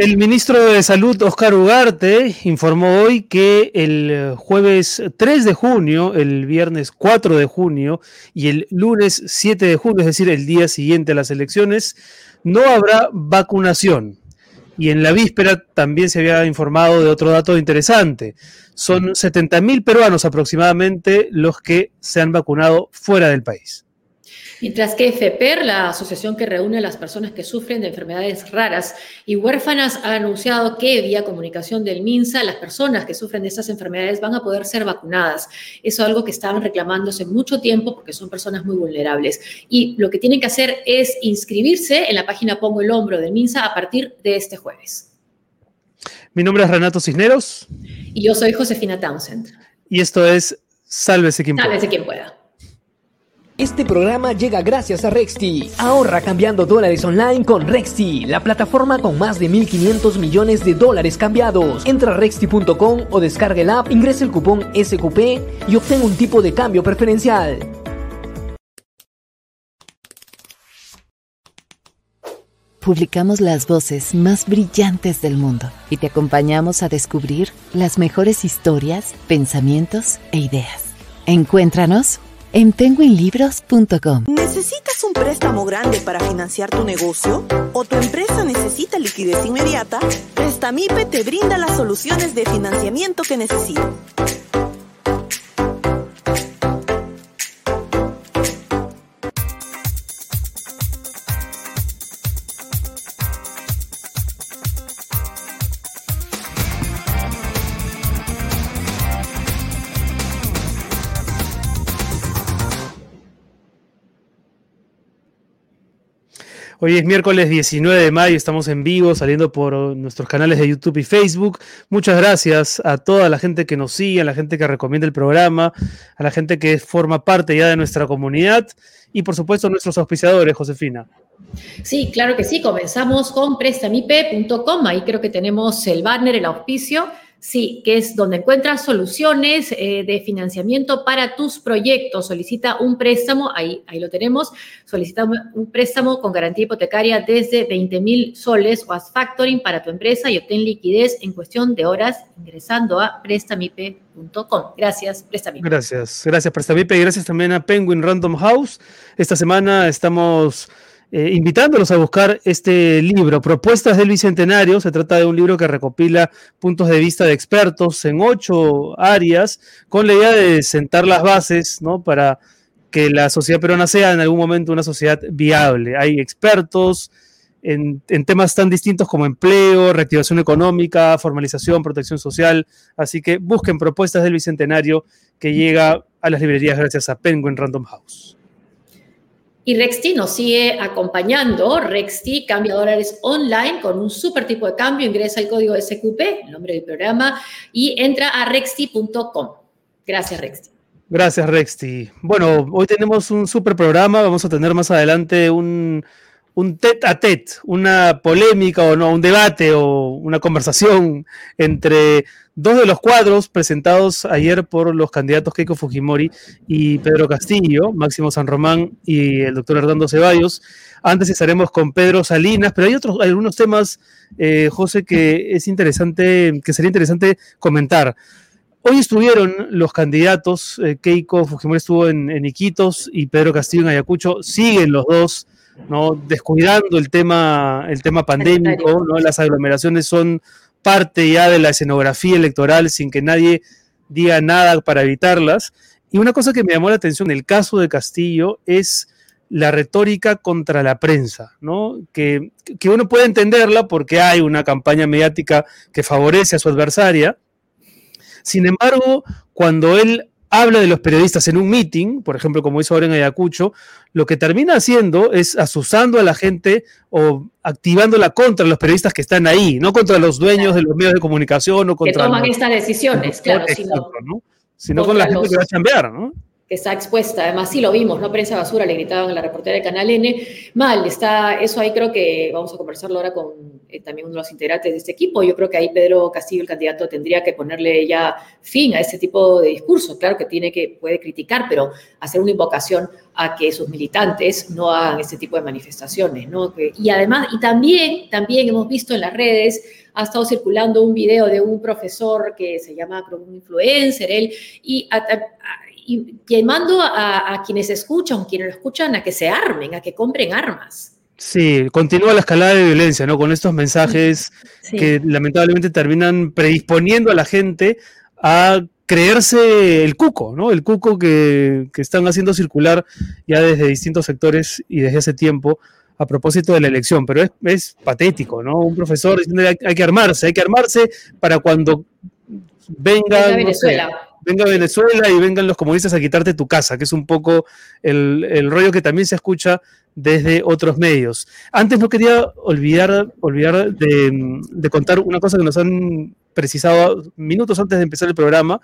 El ministro de Salud, Oscar Ugarte, informó hoy que el jueves 3 de junio, el viernes 4 de junio y el lunes 7 de junio, es decir, el día siguiente a las elecciones, no habrá vacunación. Y en la víspera también se había informado de otro dato interesante. Son 70.000 peruanos aproximadamente los que se han vacunado fuera del país. Mientras que FEPER, la asociación que reúne a las personas que sufren de enfermedades raras y huérfanas, ha anunciado que vía comunicación del MINSA, las personas que sufren de estas enfermedades van a poder ser vacunadas. Eso es algo que estaban reclamándose mucho tiempo porque son personas muy vulnerables. Y lo que tienen que hacer es inscribirse en la página Pongo el Hombro del MINSA a partir de este jueves. Mi nombre es Renato Cisneros. Y yo soy Josefina Townsend. Y esto es Sálvese quien pueda. Sálvese quien pueda. Este programa llega gracias a Rexti. Ahorra cambiando dólares online con Rexti, la plataforma con más de 1.500 millones de dólares cambiados. Entra a rexti.com o descarga el app, ingresa el cupón SQP y obtén un tipo de cambio preferencial. Publicamos las voces más brillantes del mundo y te acompañamos a descubrir las mejores historias, pensamientos e ideas. Encuéntranos en penguinlibros.com. ¿Necesitas un préstamo grande para financiar tu negocio? ¿O tu empresa necesita liquidez inmediata? Prestamipe te brinda las soluciones de financiamiento que necesitas. Hoy es miércoles 19 de mayo, estamos en vivo, saliendo por nuestros canales de YouTube y Facebook. Muchas gracias a toda la gente que nos sigue, a la gente que recomienda el programa, a la gente que forma parte ya de nuestra comunidad y por supuesto a nuestros auspiciadores, Josefina. Sí, claro que sí. Comenzamos con prestamipe.com. Ahí creo que tenemos el banner, el auspicio. Sí, que es donde encuentras soluciones eh, de financiamiento para tus proyectos. Solicita un préstamo, ahí, ahí lo tenemos. Solicita un, préstamo con garantía hipotecaria desde 20 mil soles o as factoring para tu empresa y obtén liquidez en cuestión de horas ingresando a prestamipe.com. Gracias, Prestamipe. Gracias, gracias, Prestamipe. Y gracias también a Penguin Random House. Esta semana estamos eh, invitándolos a buscar este libro, Propuestas del Bicentenario. Se trata de un libro que recopila puntos de vista de expertos en ocho áreas, con la idea de sentar las bases ¿no? para que la sociedad peruana sea en algún momento una sociedad viable. Hay expertos en, en temas tan distintos como empleo, reactivación económica, formalización, protección social. Así que busquen Propuestas del Bicentenario que llega a las librerías gracias a Penguin Random House. Y Rexti nos sigue acompañando. Rexti cambia dólares online con un super tipo de cambio. Ingresa el código SQP, el nombre del programa, y entra a rexti.com. Gracias, Rexti. Gracias, Rexti. Bueno, hoy tenemos un super programa. Vamos a tener más adelante un, un tete a tete, una polémica o no, un debate o una conversación entre dos de los cuadros presentados ayer por los candidatos Keiko Fujimori y Pedro Castillo, Máximo San Román y el doctor Hernando Ceballos. Antes estaremos con Pedro Salinas, pero hay otros, algunos temas, eh, José, que es interesante, que sería interesante comentar. Hoy estuvieron los candidatos, eh, Keiko Fujimori estuvo en, Iquitos y Pedro Castillo en Ayacucho, siguen los dos, ¿no? Descuidando el tema, el tema pandémico, ¿no? Las aglomeraciones son parte ya de la escenografía electoral sin que nadie diga nada para evitarlas. Y una cosa que me llamó la atención en el caso de Castillo es la retórica contra la prensa, ¿no? Que, que uno puede entenderla porque hay una campaña mediática que favorece a su adversaria. Sin embargo, cuando él habla de los periodistas en un meeting, por ejemplo, como hizo ahora en Ayacucho, lo que termina haciendo es asusando a la gente o activándola contra los periodistas que están ahí, no contra los dueños de los medios de comunicación o contra... Que toman estas decisiones, claro, sino, con la gente que va a chambear, ¿no? Que está expuesta. Además, sí lo vimos, ¿no? Prensa basura, le gritaban a la reportera del Canal N. Mal, está, eso ahí creo que vamos a conversarlo ahora con eh, también uno de los integrantes de este equipo. Yo creo que ahí Pedro Castillo, el candidato, tendría que ponerle ya fin a este tipo de discurso. Claro que tiene que, puede criticar, pero hacer una invocación a que sus militantes no hagan este tipo de manifestaciones, ¿no? y además, y también, también hemos visto en las redes, ha estado circulando un video de un profesor que se llama, creo, un influencer, él, y y llamando a, quienes escuchan, quienes lo escuchan, a que se armen, a que compren armas. Sí, continúa la escalada de violencia, ¿no? Con estos mensajes que lamentablemente terminan predisponiendo a la gente a creerse el cuco, ¿no? El cuco que, están haciendo circular ya desde distintos sectores y desde hace tiempo a propósito de la elección, pero es, patético, ¿no? Un profesor diciendo hay, hay que armarse, hay que armarse para cuando venga, Venezuela venga Venezuela y vengan los comunistas a quitarte tu casa, que es un poco el, rollo que también se escucha desde otros medios. Antes no quería olvidar, olvidar de, contar una cosa que nos han precisado minutos antes de empezar el programa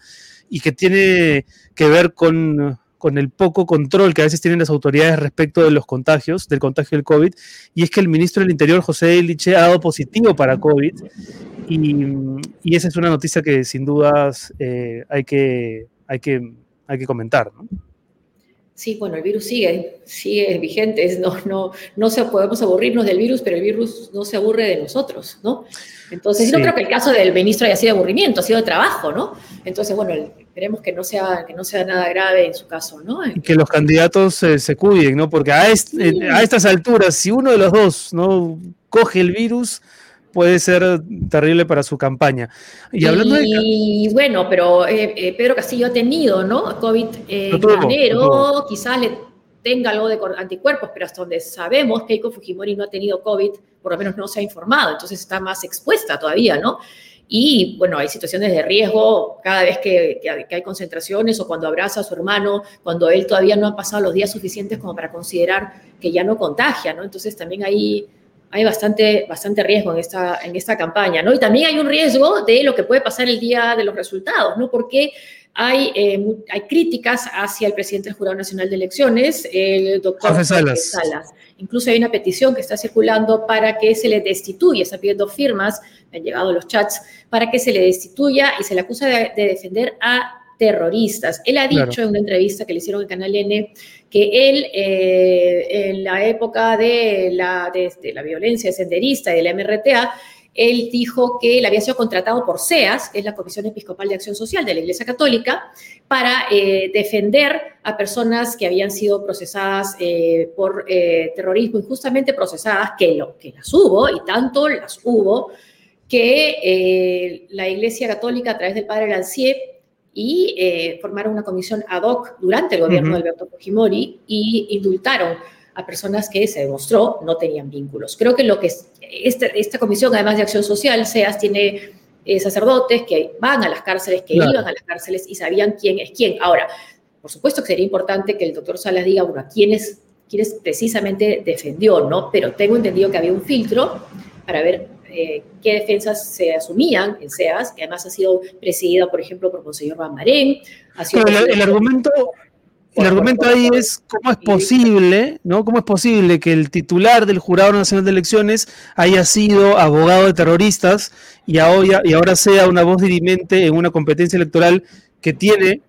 y que tiene que ver con, con el poco control que a veces tienen las autoridades respecto de los contagios, del contagio del COVID, y es que el ministro del Interior, José Eliche, ha dado positivo para COVID y, esa es una noticia que sin dudas eh, hay, que, hay, que, hay que comentar. ¿no? Sí, bueno, el virus sigue, sigue vigente, no, no, no se, podemos aburrirnos del virus, pero el virus no se aburre de nosotros, ¿no? Entonces, yo no creo que el caso del ministro haya sido aburrimiento, ha sido trabajo, ¿no? Entonces, bueno, esperemos que no sea, que no sea nada grave en su caso, ¿no? Y que los candidatos se cuiden, ¿no? Porque a, a estas alturas, si uno de los dos no coge el virus, puede ser terrible para su campaña. Y, hablando y bueno, pero eh, eh, Pedro Castillo ha tenido, ¿no? COVID eh, en enero, quizás le tenga algo de anticuerpos, pero hasta donde sabemos que Keiko Fujimori no ha tenido COVID, por lo menos no se ha informado, entonces está más expuesta todavía, ¿no? Y bueno, hay situaciones de riesgo cada vez que, que, hay concentraciones o cuando abraza a su hermano, cuando él todavía no ha pasado los días suficientes como para considerar que ya no contagia, ¿no? Entonces también hay hay bastante, bastante riesgo en esta, en esta campaña, ¿no? Y también hay un riesgo de lo que puede pasar el día de los resultados, ¿no? Porque hay, eh, hay críticas hacia el presidente del Jurado Nacional de Elecciones, el doctor Salas. Salas. Incluso hay una petición que está circulando para que se le destituya, está pidiendo firmas, me han llegado los chats, para que se le destituya y se le acusa de, defender a terroristas. Él ha dicho en una entrevista que le hicieron en Canal N él, eh, en la época de la, de, la violencia senderista y de la MRTA, él dijo que él había sido contratado por CEAS, que es la Comisión Episcopal de Acción Social de la Iglesia Católica, para eh, defender a personas que habían sido procesadas eh, por terrorismo, injustamente procesadas, que, lo, que las hubo, y tanto las hubo, que la Iglesia Católica, a través del padre Lancier, y eh, formaron una comisión ad hoc durante el gobierno de Alberto Fujimori y indultaron a personas que se demostró no tenían vínculos. Creo que lo que esta, esta comisión, además de acción social, SEAS, tiene eh, sacerdotes que van a las cárceles, que iban a las cárceles y sabían quién es quién. Ahora, por supuesto que sería importante que el doctor Salas diga, bueno, a quiénes, quiénes precisamente defendió, ¿no? Pero tengo entendido que había un filtro para ver eh, qué defensas se asumían en SEAS, que además ha sido presidida, por ejemplo, por Monseñor Bamarén. el, argumento, el argumento ahí es cómo es posible, ¿no? ¿Cómo es posible que el titular del Jurado Nacional de Elecciones haya sido abogado de terroristas y ahora, y ahora sea una voz dirimente en una competencia electoral que tiene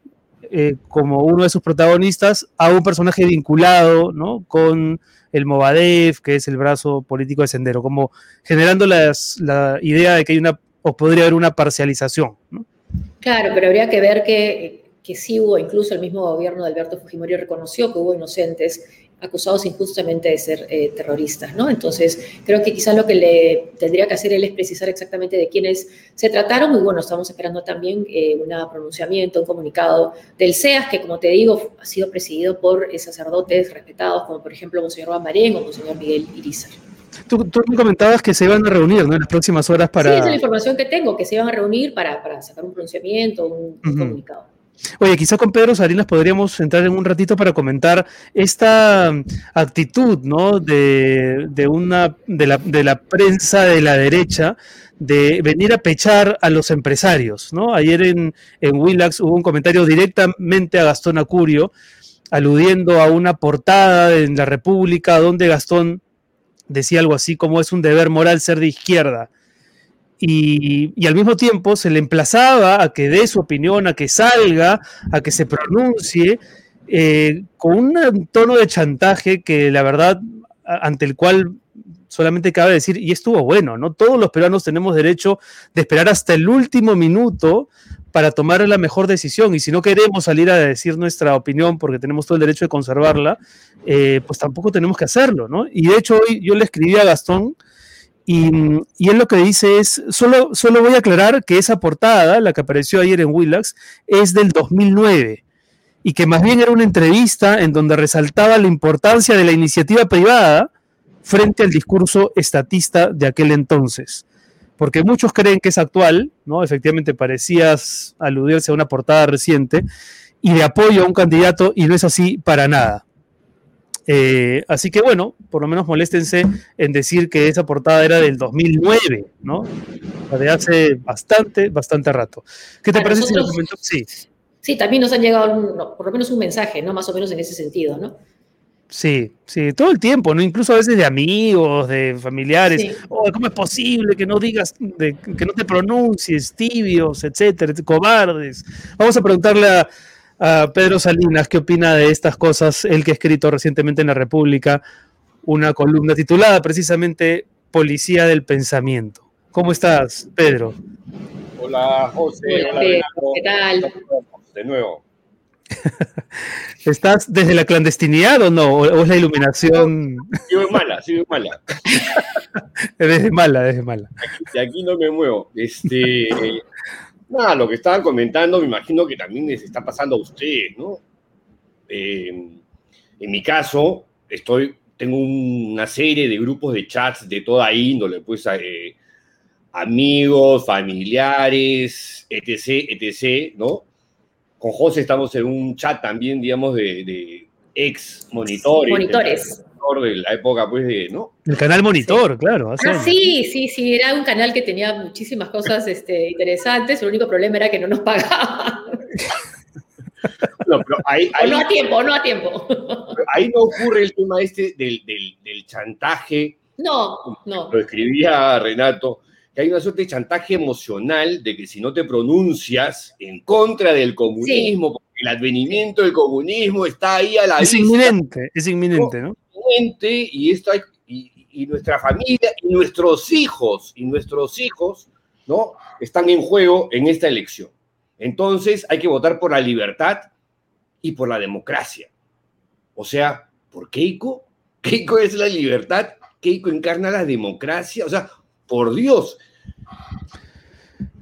eh, como uno de sus protagonistas a un personaje vinculado, ¿no? Con el Movadef, que es el brazo político de Sendero, como generando la idea de que hay una, o podría haber una parcialización. Claro, pero habría que ver que, que sí hubo, incluso el mismo gobierno de Alberto Fujimori reconoció que hubo inocentes acusados injustamente de ser eh, terroristas, ¿no? Entonces, creo que quizás lo que le tendría que hacer él es precisar exactamente de quiénes se trataron y bueno, estamos esperando también eh, un pronunciamiento, un comunicado del CEAS, que como te digo, ha sido presidido por eh, sacerdotes respetados, como por ejemplo Monseñor Bamarén o Monseñor Miguel Irizar. Tú, tú, me comentabas que se iban a reunir ¿no? en las próximas horas para... Sí, esa es la información que tengo, que se iban a reunir para, para sacar un pronunciamiento, un, comunicado. Oye, quizá con Pedro Salinas podríamos entrar en un ratito para comentar esta actitud, ¿no? De, una, de la, de la prensa de la derecha de venir a pechar a los empresarios, ¿no? Ayer en, en Willax hubo un comentario directamente a Gastón Acurio, aludiendo a una portada en la República donde Gastón decía algo así como es un deber moral ser de izquierda. Y, al mismo tiempo se le emplazaba a que dé su opinión, a que salga, a que se pronuncie, eh, con un tono de chantaje que la verdad, ante el cual solamente cabe decir, y estuvo bueno, ¿no? Todos los peruanos tenemos derecho de esperar hasta el último minuto para tomar la mejor decisión. Y si no queremos salir a decir nuestra opinión porque tenemos todo el derecho de conservarla, eh, pues tampoco tenemos que hacerlo, ¿no? Y de hecho hoy yo le escribí a Gastón y, y, él lo que dice es, solo, solo voy a aclarar que esa portada, la que apareció ayer en Willax, es del 2009 y que más bien era una entrevista en donde resaltaba la importancia de la iniciativa privada frente al discurso estatista de aquel entonces. Porque muchos creen que es actual, ¿no? Efectivamente parecías aludirse a una portada reciente y de apoyo a un candidato y no es así para nada. Eh, así que bueno, por lo menos moléstense en decir que esa portada era del 2009, ¿no? de hace bastante, bastante rato. ¿Qué te parece si lo comento? Sí. Sí, también nos han llegado por lo menos un mensaje, ¿no? Más o menos en ese sentido, ¿no? Sí, sí, todo el tiempo, ¿no? Incluso a veces de amigos, de familiares. Oh, ¿Cómo es posible que no digas, que no te pronuncies, tibios, etcétera, cobardes? Vamos a preguntarle a, a, Pedro Salinas qué opina de estas cosas, él que ha escrito recientemente en La República una columna titulada precisamente Policía del Pensamiento. ¿Cómo estás, Pedro? Hola, José. Hola, ¿Qué tal? De nuevo. ¿Estás desde la clandestinidad o no? ¿O es la iluminación? Sigo mala, sigo mala. desde mala, desde mala. Y aquí no me muevo. Este, nada, lo que estaban comentando, me imagino que también les está pasando a ustedes, ¿no? Eh, en mi caso, estoy, tengo una serie de grupos de chats de toda índole, pues eh, amigos, familiares, etc., etc., ¿no? con José estamos en un chat también, digamos, de, ex monitores. Monitores. De la época, pues, de, ¿no? El canal Monitor, claro. Ah, sí, sí, sí, era un canal que tenía muchísimas cosas este, interesantes, el único problema era que no nos pagaban. No, pero ahí, no a tiempo, no a tiempo. Ahí no ocurre el tema este del, del chantaje. No, no. Lo escribía Renato que hay una suerte de chantaje emocional de que si no te pronuncias en contra del comunismo, porque el advenimiento del comunismo está ahí a la Es inminente, es inminente, ¿no? Y, esto y, nuestra familia, y nuestros hijos, y nuestros hijos, ¿no? Están en juego en esta elección. Entonces hay que votar por la libertad y por la democracia. O sea, ¿por Keiko? Keiko es la libertad, Keiko encarna la democracia. O sea, por Dios,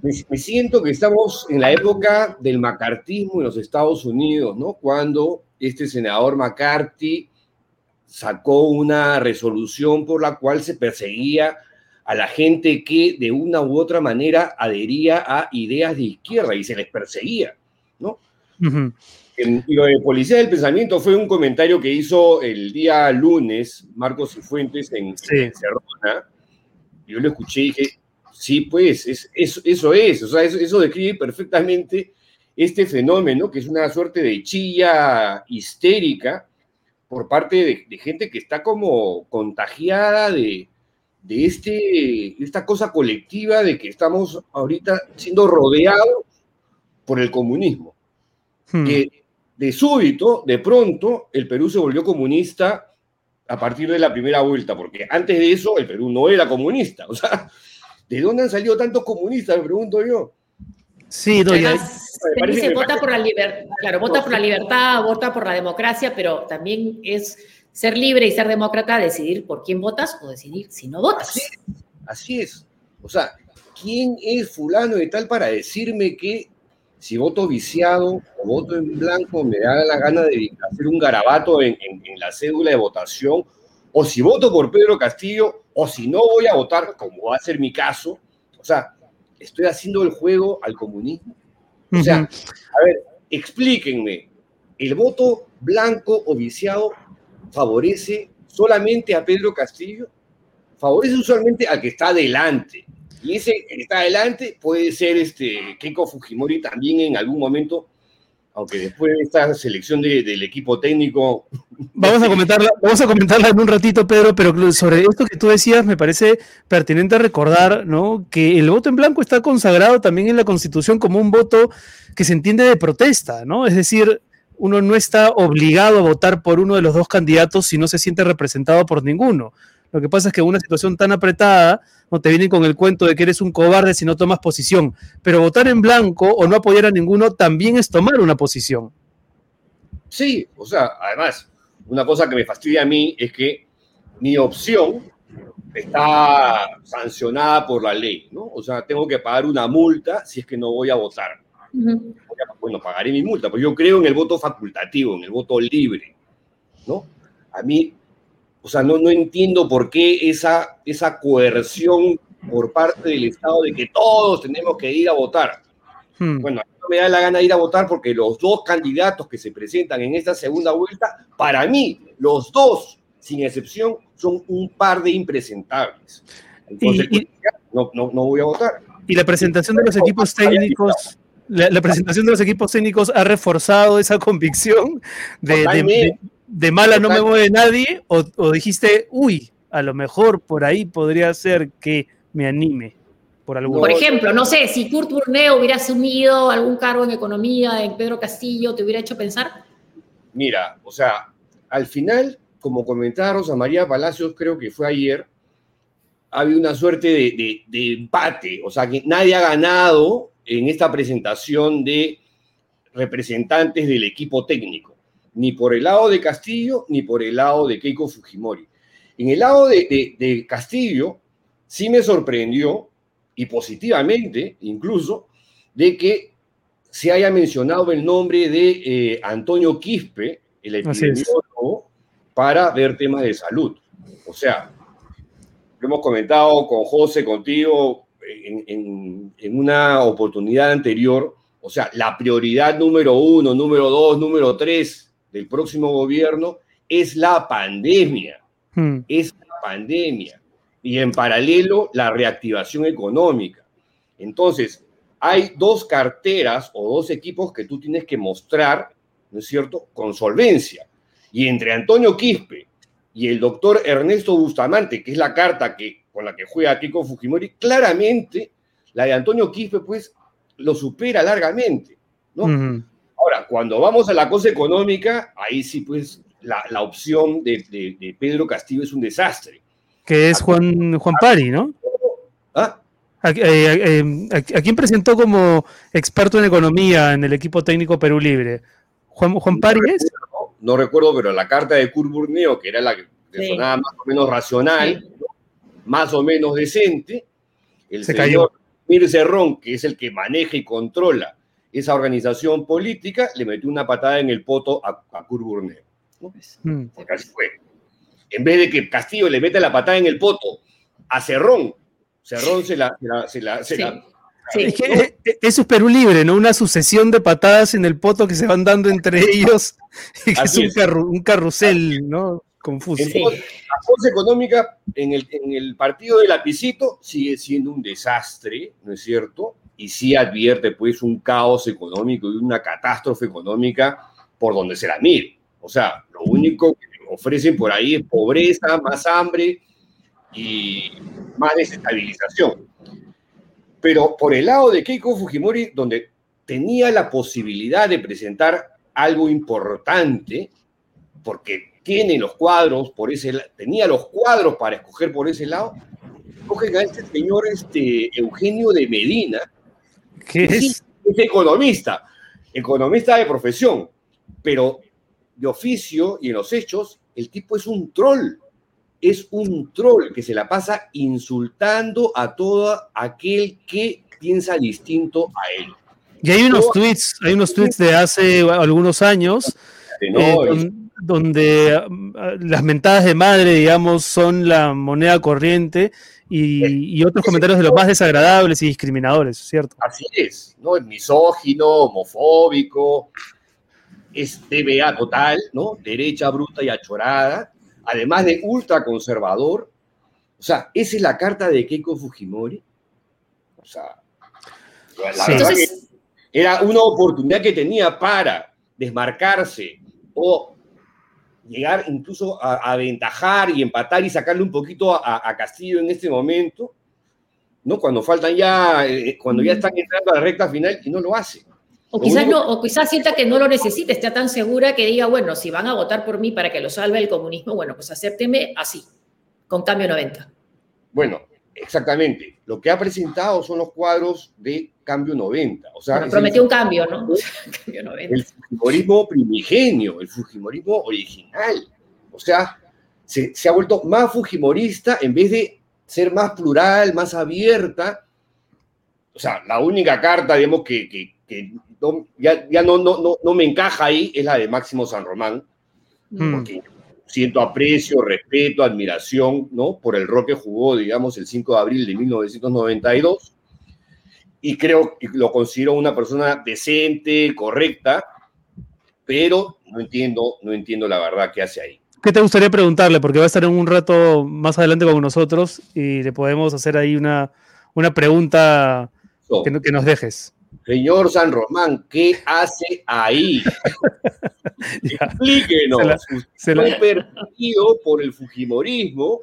me, siento que estamos en la época del macartismo en los Estados Unidos, ¿no? Cuando este senador McCarthy sacó una resolución por la cual se perseguía a la gente que de una u otra manera adhería a ideas de izquierda y se les perseguía, ¿no? y lo de Policía del Pensamiento fue un comentario que hizo el día lunes Marcos Cifuentes en, en Cerrona. Yo lo escuché y dije, Sí, pues, es, eso es, o sea, eso, describe perfectamente este fenómeno, que es una suerte de chilla histérica por parte de, gente que está como contagiada de, de este, esta cosa colectiva de que estamos ahorita siendo rodeados por el comunismo. Hmm. Que de súbito, de pronto, el Perú se volvió comunista a partir de la primera vuelta, porque antes de eso el Perú no era comunista. O sea, ¿De dónde han salido tantos comunistas? Me pregunto yo. Sí, doña. Se dice vota por la libertad, claro, vota por la libertad, vota por la democracia, pero también es ser libre y ser demócrata, decidir por quién votas o decidir si no votas. Así es. Así es. O sea, ¿quién es fulano y tal para decirme que si voto viciado o voto en blanco me da la gana de hacer un garabato en, en la cédula de votación? O si voto por Pedro Castillo, o si no voy a votar, como va a ser mi caso, o sea, estoy haciendo el juego al comunismo. O sea, a ver, explíquenme, ¿el voto blanco o viciado favorece solamente a Pedro Castillo? Favorece usualmente al que está adelante. Y ese que está adelante puede ser este Keiko Fujimori también en algún momento aunque después de esta selección del equipo técnico... Vamos a, comentarla, vamos a comentarla en un ratito, Pedro, pero sobre esto que tú decías me parece pertinente recordar ¿no? que el voto en blanco está consagrado también en la Constitución como un voto que se entiende de protesta, ¿no? Es decir, uno no está obligado a votar por uno de los dos candidatos si no se siente representado por ninguno. Lo que pasa es que en una situación tan apretada, no te vienen con el cuento de que eres un cobarde si no tomas posición. Pero votar en blanco o no apoyar a ninguno también es tomar una posición. Sí, o sea, además, una cosa que me fastidia a mí es que mi opción está sancionada por la ley, ¿no? O sea, tengo que pagar una multa si es que no voy a votar. Bueno, pagaré mi multa, porque yo creo en el voto facultativo, en el voto libre, ¿no? A mí o sea, no, no entiendo por qué esa, esa coerción por parte del Estado de que todos tenemos que ir a votar. Hmm. Bueno, a mí no me da la gana de ir a votar porque los dos candidatos que se presentan en esta segunda vuelta, para mí, los dos, sin excepción, son un par de impresentables. Entonces, no, no, no, voy a votar. Y la presentación de los equipos técnicos, la, presentación de los equipos técnicos ha reforzado esa convicción de, de mala no me mueve nadie, o, dijiste, uy, a lo mejor por ahí podría ser que me anime. Por, algún por ejemplo, no sé, si Kurt Burneo hubiera asumido algún cargo en economía en Pedro Castillo, ¿te hubiera hecho pensar? Mira, o sea, al final, como comentaba Rosa María Palacios, creo que fue ayer, ha habido una suerte de, de empate, o sea, que nadie ha ganado en esta presentación de representantes del equipo técnico ni por el lado de Castillo ni por el lado de Keiko Fujimori. En el lado de, Castillo sí me sorprendió, y positivamente incluso, de que se haya mencionado el nombre de eh, Antonio Quispe, el epidemiólogo, para ver temas de salud. O sea, lo hemos comentado con José, contigo, en, en una oportunidad anterior. O sea, la prioridad número uno, número dos, número tres del próximo gobierno es la pandemia. Hmm. Es la pandemia. Y en paralelo, la reactivación económica. Entonces, hay dos carteras o dos equipos que tú tienes que mostrar, ¿no es cierto?, con solvencia. Y entre Antonio Quispe y el doctor Ernesto Bustamante, que es la carta que, con la que juega Kiko Fujimori, claramente la de Antonio Quispe, pues, lo supera largamente, ¿no? Ahora, cuando vamos a la cosa económica, ahí sí, pues, la, la opción de, de, Pedro Castillo es un desastre. Que es Juan, Juan Pari, ¿no? ¿Ah? ¿A, eh, eh, quién presentó como experto en economía en el equipo técnico Perú Libre? ¿Juan, Juan Pari es? No, recuerdo, pero la carta de Kurt Burneo, que era la que sonaba más o menos racional, más o menos decente, el señor Mir Cerrón, que es el que maneja y controla esa organización política le metió una patada en el poto a, a mm. Porque así fue. En vez de que Castillo le meta la patada en el poto a Cerrón, Cerrón se la... Se la, eso es Perú Libre, ¿no? Una sucesión de patadas en el poto que se van dando entre ellos que es, un, carrusel, ¿no? Confuso. la cosa económica en el, en el partido del lapicito sigue siendo un desastre, ¿no es cierto? Y sí advierte pues un caos económico y una catástrofe económica por donde se la mire. O sea, lo único que ofrecen por ahí es pobreza, más hambre y más desestabilización. Pero por el lado de Keiko Fujimori, donde tenía la posibilidad de presentar algo importante, porque tiene los cuadros por ese tenía los cuadros para escoger por ese lado, cogen a este señor este, Eugenio de Medina, ¿Qué es? Es economista, economista de profesión, pero de oficio y en los hechos, el tipo es un troll. Es un troll que se la pasa insultando a todo aquel que piensa distinto a él. Y hay unos tweets, hay unos tweets de hace algunos años. No, eh, donde mm, las mentadas de madre, digamos, son la moneda corriente y, otros comentarios de los más desagradables y discriminadores, ¿cierto? Así es, ¿no? Es misógino, homofóbico, es TBA total, ¿no? Derecha bruta y achorada, además de ultraconservador. O sea, esa es la carta de Keiko Fujimori. O sea, la verdad que era una oportunidad que tenía para desmarcarse o llegar incluso a, aventajar y empatar y sacarle un poquito a, Castillo en este momento, ¿no? Cuando faltan ya, eh, cuando ya están entrando a la recta final y no lo hace. O quizás, no, o quizás sienta que no lo necesite, esté tan segura que diga, bueno, si van a votar por mí para que lo salve el comunismo, bueno, pues acépteme así, con cambio 90. Bueno, exactamente. Lo que ha presentado son los cuadros de cambio 90. O sea, prometió un cambio, ¿no? cambio 90. El Fujimorismo primigenio, el Fujimorismo original. O sea, se, ha vuelto más Fujimorista en vez de ser más plural, más abierta. O sea, la única carta, digamos, que, que, ya, ya no, no, no, me encaja ahí es la de Máximo San Román. Mm. Porque siento aprecio, respeto, admiración, ¿no? Por el rol que jugó, digamos, el 5 de abril de 1992 y creo que lo considero una persona decente, correcta, pero no entiendo, no entiendo la verdad que hace ahí. ¿Qué te gustaría preguntarle? Porque va a estar en un rato más adelante con nosotros y le podemos hacer ahí una, una pregunta que, que, nos dejes. Señor San Román, ¿qué hace ahí? Explíquenos. Se la, permitido por el Fujimorismo.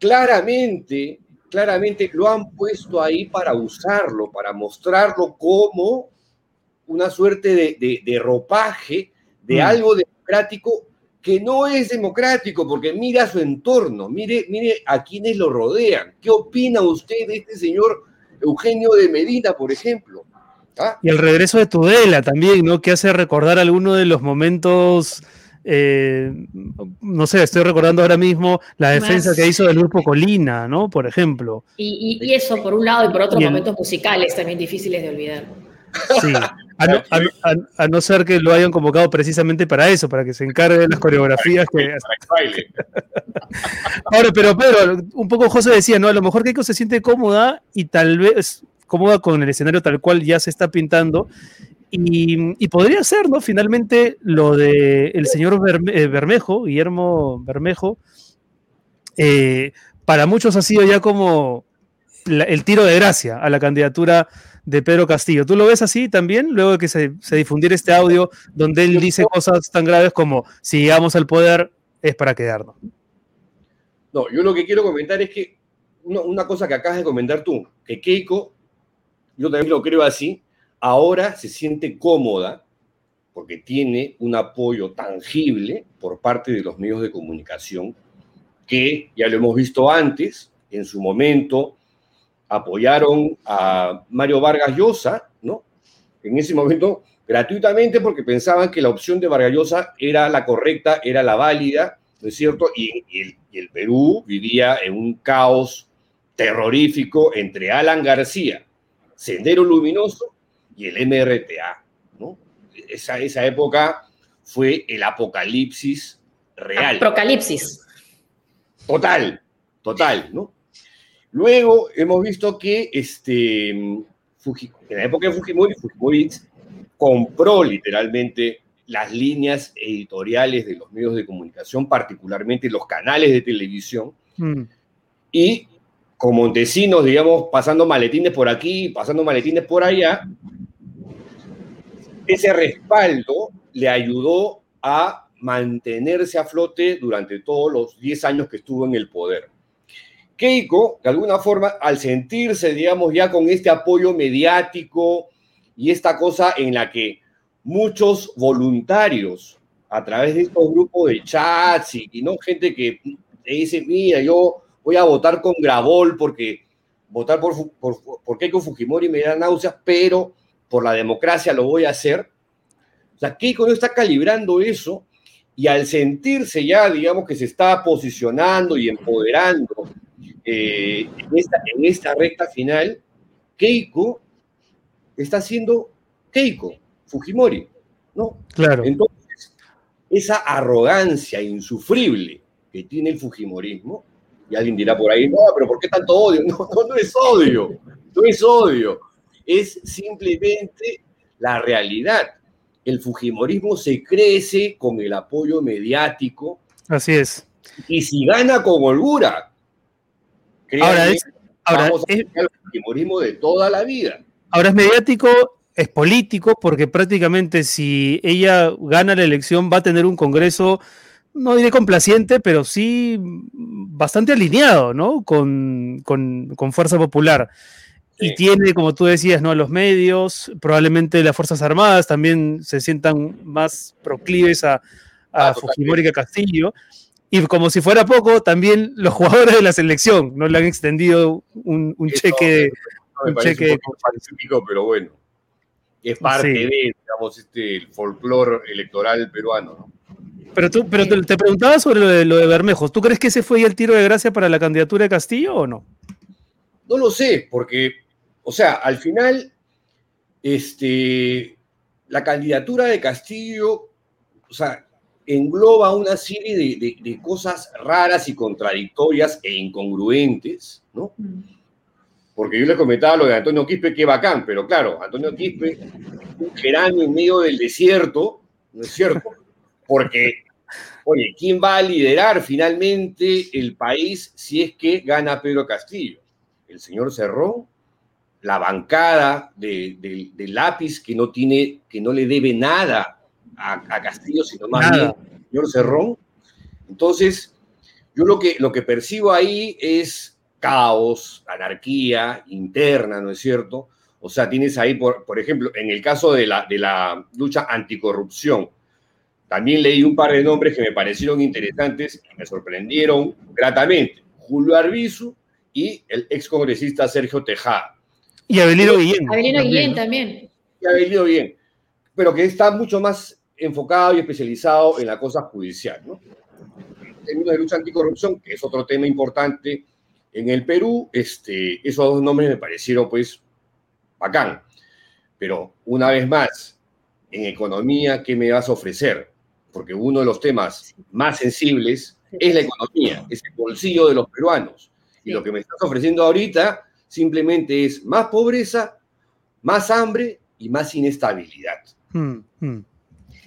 Claramente, claramente lo han puesto ahí para usarlo, para mostrarlo como una suerte de, ropaje de mm. algo democrático que no es democrático, porque mira su entorno, mire, mire a quienes lo rodean. ¿Qué opina usted de este señor Eugenio de Medina, por ejemplo? ¿Ah? Y el regreso de Tudela también, ¿no? Que hace recordar algunos de los momentos eh, no sé, estoy recordando ahora mismo la defensa que hizo del grupo Colina, ¿no? Por ejemplo. Y, eso por un lado y por otro momentos musicales también difíciles de olvidar. Sí, a no, ser que lo hayan convocado precisamente para eso, para que se encargue de las coreografías que... Ahora, pero Pedro, un poco José decía, ¿no? A lo mejor Keiko se siente cómoda y tal vez cómoda con el escenario tal cual ya se está pintando y, podría ser, ¿no? Finalmente, lo de el señor eh, Bermejo, Guillermo Bermejo, eh, para muchos ha sido ya como el tiro de gracia a la candidatura de Pedro Castillo. ¿Tú lo ves así también, luego de que se, difundiera este audio donde él dice cosas tan graves como si llegamos al poder es para quedarnos? No, yo lo que quiero comentar es que una, una cosa que acabas de comentar tú, que Keiko, yo también lo creo así, ahora se siente cómoda porque tiene un apoyo tangible por parte de los medios de comunicación que ya lo hemos visto antes, en su momento apoyaron a Mario Vargas Llosa, ¿no? En ese momento gratuitamente porque pensaban que la opción de Vargas Llosa era la correcta, era la válida, ¿no es cierto? Y, el, y el Perú vivía en un caos terrorífico entre Alan García, Sendero Luminoso y el MRTA, ¿no? Esa, esa época fue el apocalipsis real. Apocalipsis. Total, total, ¿no? Luego hemos visto que este, en la época de Fujimori, Fujimori compró literalmente las líneas editoriales de los medios de comunicación, particularmente los canales de televisión, mm. y con Montesinos, digamos, pasando maletines por aquí, pasando maletines por allá, ese respaldo le ayudó a mantenerse a flote durante todos los 10 años que estuvo en el poder. Keiko, de alguna forma, al sentirse, digamos, ya con este apoyo mediático y esta cosa en la que muchos voluntarios, a través de estos grupos de chats y, no gente que dice, mira, yo voy a votar con Grabol porque votar por, por, por Keiko Fujimori me da náuseas, pero por la democracia lo voy a hacer. O sea, Keiko no está calibrando eso y al sentirse ya, digamos, que se está posicionando y empoderando eh, en, esta, recta final, Keiko está haciendo Keiko, Fujimori, ¿no? Claro. Entonces, esa arrogancia insufrible que tiene el Fujimorismo, y alguien dirá por ahí, no, pero ¿por qué tanto odio? No, no, no es odio, no es odio, es simplemente la realidad. El Fujimorismo se crece con el apoyo mediático. Así es. Y si gana con holgura, ahora es, ahora vamos a es, el Fujimorismo de toda la vida. ahora es mediático, es político, porque prácticamente si ella gana la elección va a tener un Congreso, no diré complaciente, pero sí bastante alineado, ¿no? Con, con, con Fuerza Popular. Y tiene, como tú decías, ¿no? A los medios, probablemente las Fuerzas Armadas también se sientan más proclives a, a Ah, Fujimori que a Castillo. Y como si fuera poco, también los jugadores de la selección no le han extendido un, un Eso, cheque Me un parece cheque un poco pero bueno. Es parte Sí. de, digamos, este, el folclore electoral peruano, ¿no? Pero, tú, pero te, te preguntaba sobre lo de, lo de Bermejos. ¿Tú crees que ese fue el tiro de gracia para la candidatura de Castillo o no? No lo sé, porque, o sea, al final, este, la candidatura de Castillo, o sea, engloba una serie de, de- de cosas raras y contradictorias e incongruentes, ¿no? Porque yo les comentaba lo de Antonio Quispe, que bacán, pero claro, Antonio Quispe, un geranio en medio del desierto, ¿no es cierto? Porque, oye, ¿quién va a liderar finalmente el país si es que gana Pedro Castillo? ¿El señor Cerrón? ¿La bancada de, de- de lápiz que no, tiene, que no le debe nada a, a Castillo, sino más Nada. bien el señor Cerrón? Entonces, yo lo que, lo que percibo ahí es caos, anarquía interna, ¿no es cierto? O sea, tienes ahí, por, por ejemplo, en el caso de la, de la lucha anticorrupción, también leí un par de nombres que me parecieron interesantes y me sorprendieron gratamente. Julio Arbizu y el excongresista Sergio Tejada. Y Abelino Guillén. Avelino Guillén también. Ha venido bien, pero que está mucho más enfocado y especializado en la cosa judicial, ¿no? En términos de lucha anticorrupción, que es otro tema importante en el Perú, este, esos dos nombres me parecieron, pues, bacán. Pero, una vez más, en economía, ¿qué me vas a ofrecer? Porque uno de los temas más sensibles es la economía, es el bolsillo de los peruanos. Y lo que me estás ofreciendo ahorita simplemente es más pobreza, más hambre y más inestabilidad. Mm, mm.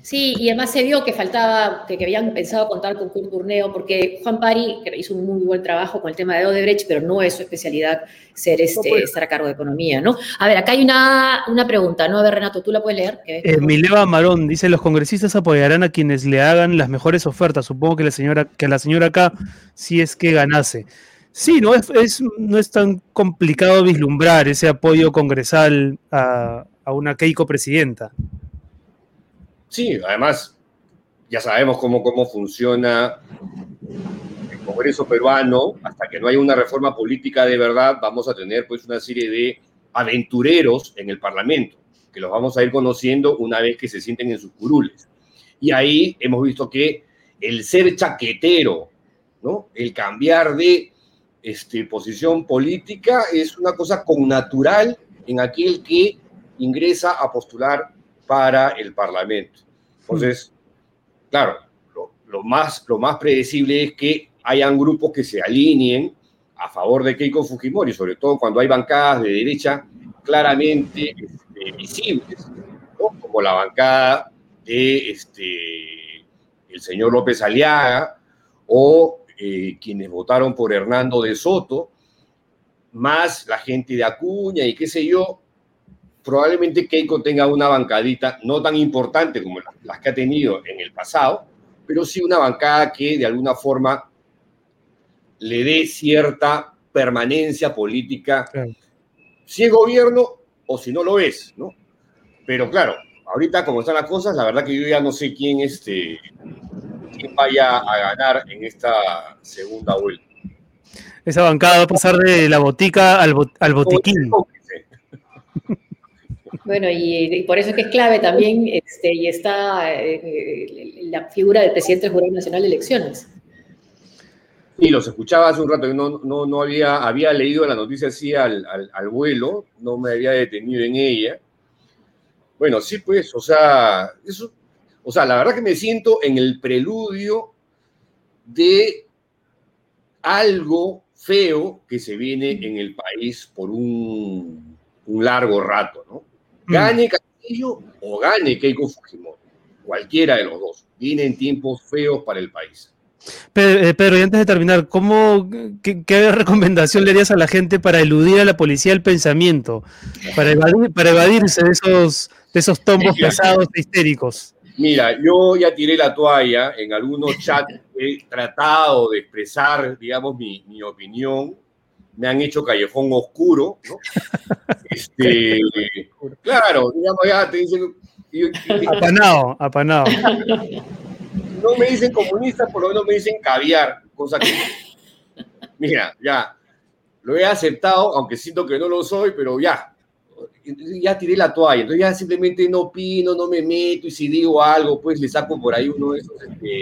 Sí, y además se vio que faltaba, que, que habían pensado contar con Kurt Burneo, porque Juan Pari que hizo un muy buen trabajo con el tema de Odebrecht, pero no es su especialidad ser este, estar a cargo de economía, ¿no? A ver, acá hay una, una pregunta, ¿no? A ver, Renato, ¿tú la puedes leer? Eh, Mileva Marón dice: Los congresistas apoyarán a quienes le hagan las mejores ofertas. Supongo que la señora, que a la señora acá, si es que ganase. Sí, no es, es- no es tan complicado vislumbrar ese apoyo congresal a, a una Keiko presidenta. Sí, además, ya sabemos cómo, cómo funciona el Congreso peruano. Hasta que no haya una reforma política de verdad, vamos a tener pues una serie de aventureros en el Parlamento, que los vamos a ir conociendo una vez que se sienten en sus curules. Y ahí hemos visto que el ser chaquetero, ¿no? el cambiar de este, posición política es una cosa connatural en aquel que ingresa a postular para el Parlamento. Entonces, claro, lo, más, predecible es que hayan grupos que se alineen a favor de Keiko Fujimori, sobre todo cuando hay bancadas de derecha claramente este, visibles, como la bancada de este, el señor López Aliaga o eh, quienes votaron por Hernando de Soto, más la gente de Acuña y qué sé yo, probablemente Keiko tenga una bancadita no tan importante como la- las que ha tenido en el pasado, pero sí una bancada que de alguna forma le dé cierta permanencia política, si es gobierno o si no lo es, ¿no? Pero claro, ahorita como están las cosas, la verdad que yo ya no sé quién, este, quién vaya a ganar en esta segunda vuelta. Esa bancada va a pasar de la botica al, bot- al botiquín. Bueno, y, y por eso es que es clave también, este, y está eh, la figura del presidente del Jurado Nacional de Elecciones. Sí, los escuchaba hace un rato, no, no, no había, había leído la noticia así al, al, al vuelo, no me había detenido en ella. Bueno, sí, pues, o sea, eso, O sea, la verdad que me siento en el preludio de algo feo que se viene en el país por un, largo rato, ¿no? Mm. Gane Castillo o gane Keiko Fujimori, cualquiera de los dos. Vienen tiempos feos para el país. Eh, Pedro, y antes de terminar, ¿cómo, qué, recomendación le harías a la gente para eludir a la policía el pensamiento? Para, para evadirse de esos, de esos tombos pesados e histéricos. Mira, yo ya tiré la toalla en algunos chats, he tratado de expresar, digamos, mi, mi opinión. Me han hecho callejón oscuro, ¿no? Este, claro, digamos, ya te dicen. Apanado, apanado. No me dicen comunista, por lo menos me dicen caviar, cosa que. Mira, ya, lo he aceptado, aunque siento que no lo soy, pero ya, ya tiré la toalla, entonces ya simplemente no opino, no me meto y si digo algo, pues le saco por ahí uno de esos.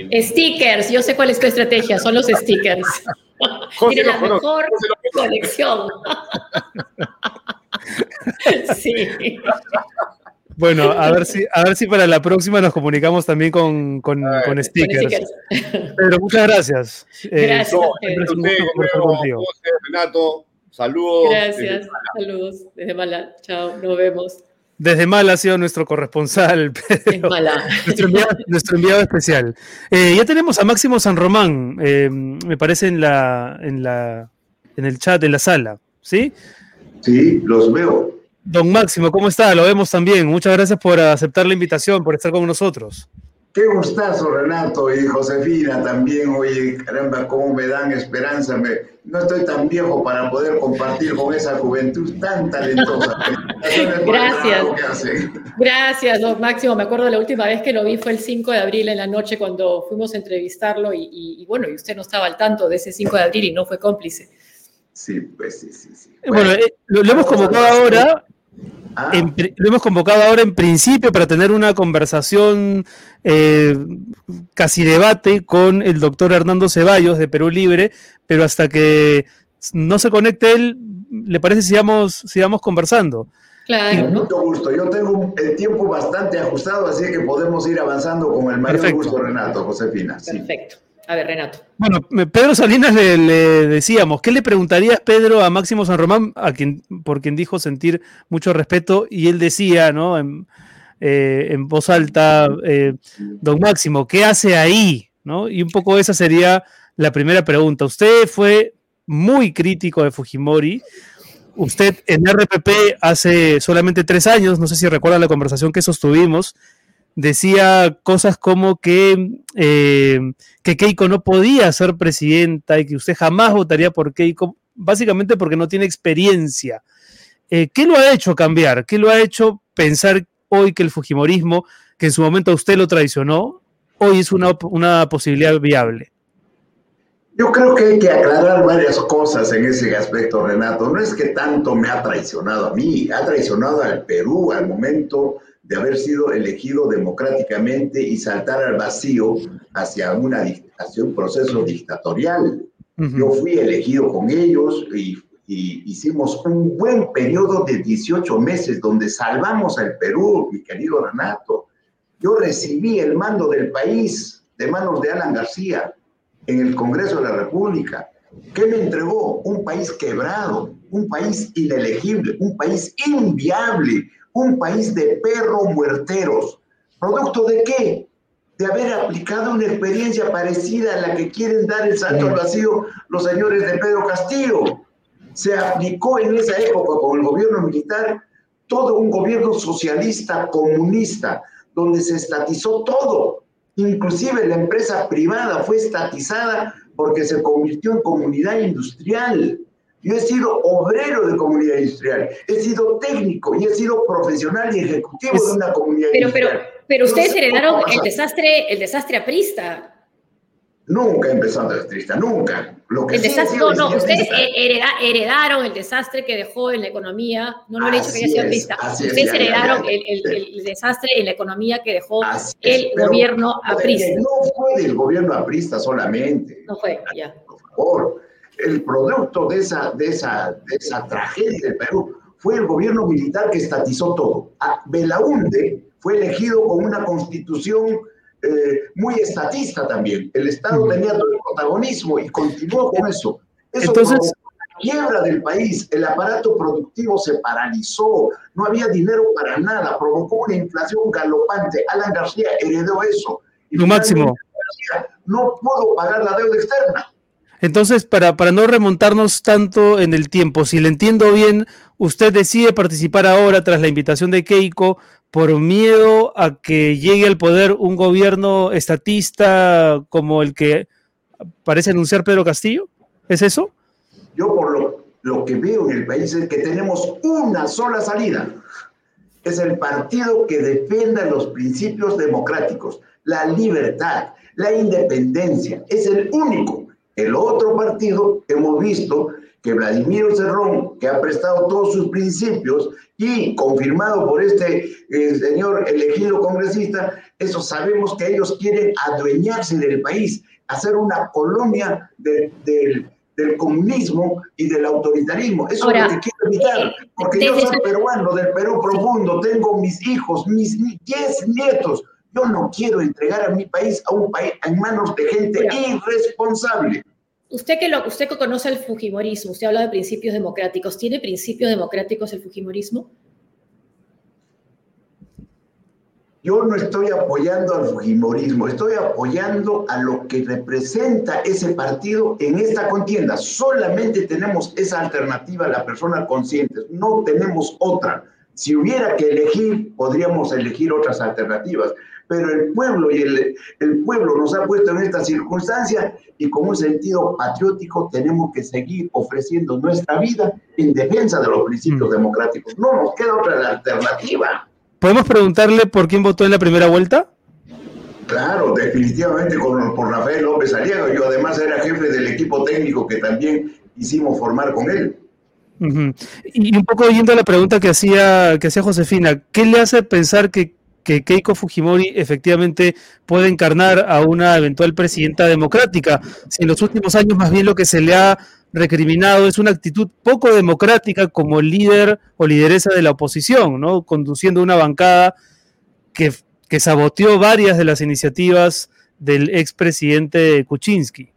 Este, stickers, yo sé cuál es tu estrategia, son los stickers. Tiene la mejor colección. sí. Bueno, a ver si, a ver si para la próxima nos comunicamos también con, con, con stickers. Pero muchas gracias. Eh, gracias. Eh, Renato. Saludos. Gracias, saludos desde Mala. Chao, nos vemos. Desde Mala ha sido nuestro corresponsal, Pedro, Mala. Nuestro, enviado, especial. Eh, ya tenemos a Máximo San Román, eh, me parece en la, en la en el chat, en la sala, ¿sí? Sí, los veo. Don Máximo, ¿cómo está? Lo vemos también. Muchas gracias por aceptar la invitación, por estar con nosotros. Qué gustazo, Renato y Josefina también. Oye, caramba, cómo me dan esperanza. Me, no estoy tan viejo para poder compartir con esa juventud tan talentosa. Gracias. Gracias, don Máximo. Me acuerdo la última vez que lo vi fue el 5 de abril en la noche cuando fuimos a entrevistarlo y, bueno, y usted no estaba al tanto de ese 5 de abril y no fue cómplice. Sí, pues sí, sí, sí. Bueno, eh, lo, hemos convocado ahora Ah. lo hemos convocado ahora en principio para tener una conversación, eh, casi debate, con el doctor Hernando Ceballos de Perú Libre, pero hasta que no se conecte él, ¿le parece si sigamos, sigamos conversando? Claro. Con mucho gusto. Yo tengo el tiempo bastante ajustado, así que podemos ir avanzando con el mayor gusto, Renato, Josefina. Perfecto. A ver, Renato. Bueno, Pedro Salinas le, decíamos, ¿qué le preguntarías, Pedro, a Máximo San Román, a quien, por quien dijo sentir mucho respeto? Y él decía, ¿no? En, eh, voz alta, eh, don Máximo, ¿qué hace ahí? ¿no? Y un poco esa sería la primera pregunta. Usted fue muy crítico de Fujimori. Usted en RPP hace solamente tres años, no sé si recuerda la conversación que sostuvimos, decía cosas como que, eh, que Keiko no podía ser presidenta y que usted jamás votaría por Keiko, básicamente porque no tiene experiencia. Eh, ¿Qué lo ha hecho cambiar? ¿Qué lo ha hecho pensar hoy que el Fujimorismo, que en su momento usted lo traicionó, hoy es una, una posibilidad viable? Yo creo que hay que aclarar varias cosas en ese aspecto, Renato. No es que tanto me ha traicionado a mí, ha traicionado al Perú al momento de haber sido elegido democráticamente y saltar al vacío hacia, una, hacia un proceso dictatorial. Yo fui elegido con ellos y, hicimos un buen periodo de 18 meses donde salvamos al Perú, mi querido Renato. Yo recibí el mando del país de manos de Alan García en el Congreso de la República. ¿Qué me entregó? Un país quebrado, un país inelegible, un país inviable, un país de perros muerteros. ¿Producto de qué? De haber aplicado una experiencia parecida a la que quieren dar el salto al vacío los señores de Pedro Castillo. Se aplicó en esa época con el gobierno militar todo un gobierno socialista comunista, donde se estatizó todo. Inclusive la empresa privada fue estatizada porque se convirtió en comunidad industrial. Yo he sido obrero de comunidad industrial, he sido técnico y he sido profesional y ejecutivo de una comunidad pero, industrial. Pero, pero ustedes heredaron el desastre, el desastre aprista. Nunca empezó a triste, nunca. Lo que el desastre, no, no, ustedes heredaron el desastre que dejó en la economía, no lo he dicho que haya sido aprista, ustedes heredaron el, el, desastre en la economía que dejó el gobierno aprista. No fue del gobierno aprista solamente. No fue, ya. Por favor el producto de esa, de esa, de esa tragedia del Perú fue el gobierno militar que estatizó todo. Belaunde fue elegido con una constitución eh, muy estatista también. El Estado tenía todo el protagonismo y continuó con eso. Eso Entonces, quiebra del país, el aparato productivo se paralizó, no había dinero para nada, provocó una inflación galopante. Alan García heredó eso. Y Lo máximo. García no pudo pagar la deuda externa. Entonces, para, para no remontarnos tanto en el tiempo, si le entiendo bien, usted decide participar ahora tras la invitación de Keiko por miedo a que llegue al poder un gobierno estatista como el que parece anunciar Pedro Castillo. ¿Es eso? Yo por lo, lo que veo en el país es que tenemos una sola salida. Es el partido que defienda los principios democráticos, la libertad, la independencia. Es el único. El otro partido, hemos visto que Vladimir Cerrón, que ha prestado todos sus principios y confirmado por este eh, señor elegido congresista, eso sabemos que ellos quieren adueñarse del país, hacer una colonia de- del- del comunismo y del autoritarismo. Eso Ahora, es lo que quiero evitar, eh, porque yo soy peruano del Perú profundo, tengo mis hijos, mis 10 nietos. Yo no quiero entregar a mi país a un país en manos de gente Mira. irresponsable. Usted que, lo, usted que conoce el Fujimorismo, usted habla de principios democráticos. ¿Tiene principios democráticos el Fujimorismo? Yo no estoy apoyando al Fujimorismo, estoy apoyando a lo que representa ese partido en esta contienda. Solamente tenemos esa alternativa, la persona consciente, no tenemos otra. Si hubiera que elegir, podríamos elegir otras alternativas, pero el pueblo y el, el pueblo nos ha puesto en esta circunstancia y con un sentido patriótico tenemos que seguir ofreciendo nuestra vida en defensa de los principios democráticos. No nos queda otra alternativa. ¿Podemos preguntarle por quién votó en la primera vuelta? Claro, definitivamente con, por Rafael López Aliaga. Yo además era jefe del equipo técnico que también hicimos formar con él. Y un poco yendo a la pregunta que hacía, que hacía Josefina, ¿qué le hace pensar que, que Keiko Fujimori efectivamente puede encarnar a una eventual presidenta democrática? Si en los últimos años más bien lo que se le ha recriminado es una actitud poco democrática como líder o lideresa de la oposición, ¿no? Conduciendo una bancada que, que saboteó varias de las iniciativas del expresidente Kuczynski.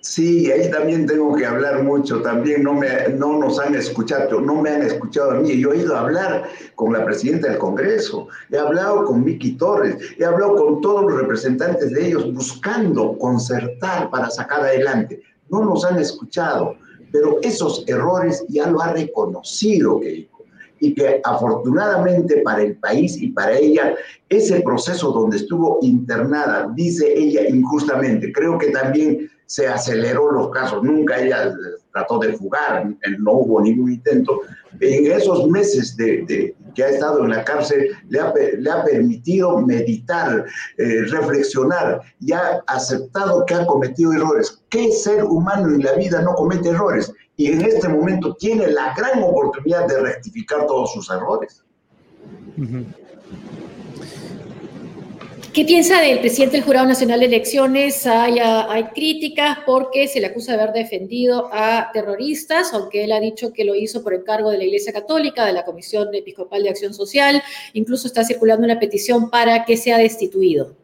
Sí, ahí también tengo que hablar mucho. También no, me, no nos han escuchado, no me han escuchado a mí. Yo he ido a hablar con la presidenta del Congreso, he hablado con Miki Torres, he hablado con todos los representantes de ellos buscando concertar para sacar adelante. No nos han escuchado, pero esos errores ya lo ha reconocido Keiko. Y que afortunadamente para el país y para ella, ese proceso donde estuvo internada, dice ella injustamente, creo que también se aceleró los casos, nunca ella trató de fugar, no hubo ningún intento. En esos meses de, que ha estado en la cárcel, le ha, permitido meditar, eh, reflexionar y ha aceptado que ha cometido errores. ¿Qué ser humano en la vida no comete errores? Y en este momento tiene la gran oportunidad de rectificar todos sus errores. ¿Qué piensa del presidente del Jurado Nacional de Elecciones? Hay, hay, críticas porque se le acusa de haber defendido a terroristas, aunque él ha dicho que lo hizo por encargo de la Iglesia Católica, de la Comisión Episcopal de Acción Social. Incluso está circulando una petición para que sea destituido.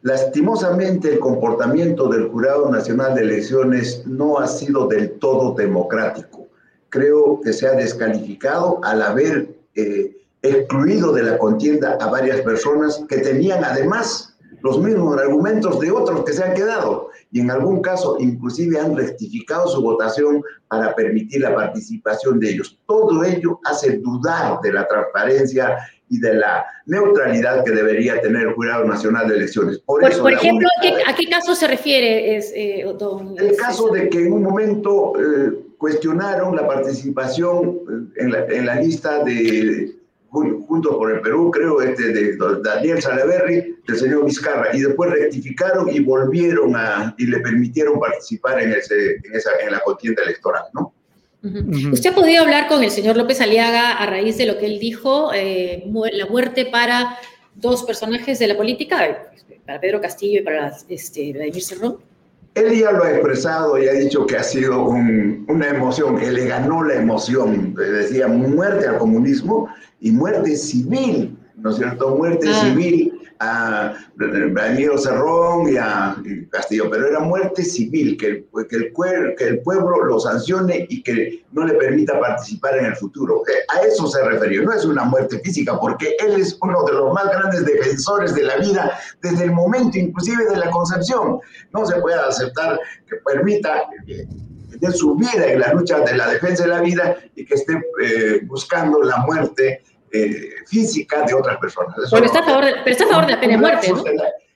Lastimosamente, el comportamiento del Jurado Nacional de Elecciones no ha sido del todo democrático. Creo que se ha descalificado al haber eh, excluido de la contienda a varias personas que tenían además los mismos argumentos de otros que se han quedado y en algún caso inclusive han rectificado su votación para permitir la participación de ellos. Todo ello hace dudar de la transparencia y de la neutralidad que debería tener el Jurado Nacional de Elecciones. Por, por, eso, por ejemplo, única... ¿a qué caso se refiere, es, eh, don, El caso de que en un momento eh, cuestionaron la participación en la, en la lista de Juntos por el Perú, creo, este, de Daniel Salaverry, del señor Vizcarra, y después rectificaron y volvieron a, y le permitieron participar en, ese, en, esa, en la contienda electoral, ¿no? Uh -huh. ¿Usted ha podido hablar con el señor López Aliaga a raíz de lo que él dijo, eh, la muerte para dos personajes de la política, para Pedro Castillo y para este, Vladimir Cerrón? Él ya lo ha expresado y ha dicho que ha sido un, una emoción, que le ganó la emoción, decía muerte al comunismo y muerte civil, ¿no es cierto? Muerte ah. civil a Daniel Cerrón y a Castillo, pero era muerte civil, que el, que, el, pueblo lo sancione y que no le permita participar en el futuro. Eh, a eso se refirió, no es una muerte física, porque él es uno de los más grandes defensores de la vida desde el momento inclusive de la concepción. No se puede aceptar que permita de su vida en la lucha de la defensa de la vida y que esté eh, buscando la muerte eh, física de otras personas. bueno, está a favor de, pero está a favor de la pena de muerte, ¿no?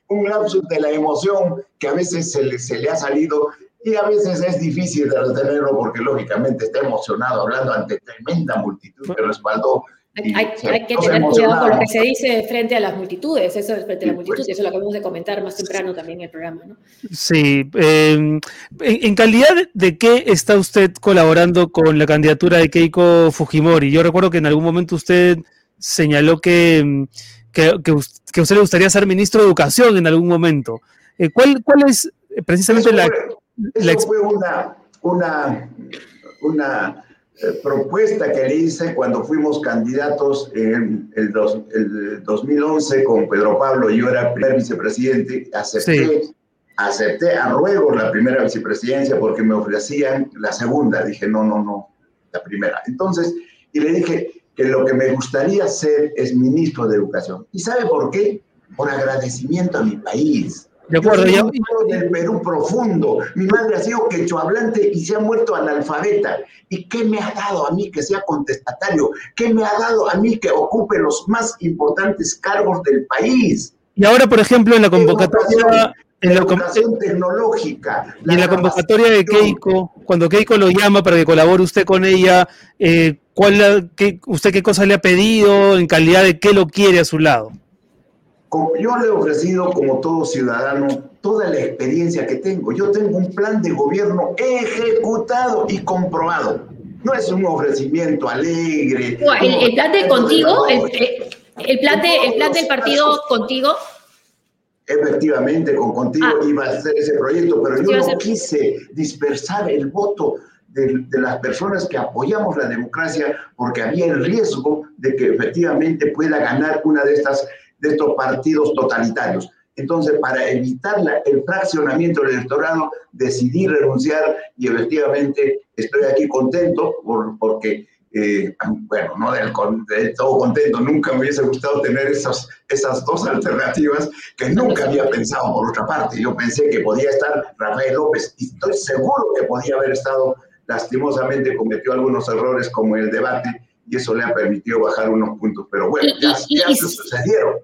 un lapsus de la emoción que a veces se le, se le ha salido y a veces es difícil de retenerlo porque lógicamente está emocionado hablando ante tremenda multitud que respaldó hay, que tener cuidado con lo que se dice frente a las multitudes, eso es frente a las multitudes, pues. eso lo acabamos de comentar más temprano también en el programa, ¿no? Sí. Em, en, calidad de qué está usted colaborando con la candidatura de Keiko Fujimori? Yo recuerdo que en algún momento usted señaló que, em, que, usted le gustaría ser ministro de Educación en algún momento. Eh, ¿cuál, ¿Cuál es precisamente la... Eso fue una, una, una eh, propuesta que le hice cuando fuimos candidatos en el, el 2011 con Pedro Pablo, yo era primer vicepresidente, acepté, acepté a ruego la primera vicepresidencia porque me ofrecían la segunda, dije no, no, no, la primera. Entonces, y le dije que lo que me gustaría hacer es ministro de Educación. ¿Y sabe por qué? Por agradecimiento a mi país de acuerdo, yo del Perú profundo. Mi madre ha sido quechohablante y se ha muerto analfabeta. ¿Y qué me ha dado a mí que sea contestatario? ¿Qué me ha dado a mí que ocupe los más importantes cargos del país? Y ahora, por ejemplo, en la convocatoria... En la educación tecnológica. y en la convocatoria de Keiko, cuando Keiko lo llama para que colabore usted con ella, eh, ¿cuál, qué, ¿usted qué cosa le ha pedido? ¿En calidad de qué lo quiere a su lado? Yo le he ofrecido, como todo ciudadano, toda la experiencia que tengo. Yo tengo un plan de gobierno ejecutado y comprobado. No es un ofrecimiento alegre. ¿El, plan de contigo? El, plan de, ¿El plan del partido contigo? Efectivamente, con contigo ah. iba a hacer ese proyecto, pero yo no quise dispersar el voto de, de, las personas que apoyamos la democracia porque había el riesgo de que efectivamente pueda ganar una de estas de estos partidos totalitarios. Entonces, para evitar el fraccionamiento del electorado, decidí renunciar y efectivamente estoy aquí contento por, porque, eh, bueno, no del, todo contento, nunca me hubiese gustado tener esas, esas dos alternativas que nunca había pensado por otra parte. Yo pensé que podía estar Rafael López y estoy seguro que podía haber estado, lastimosamente cometió algunos errores como el debate y eso le ha permitido bajar unos puntos, pero bueno, ya, ya sucedieron.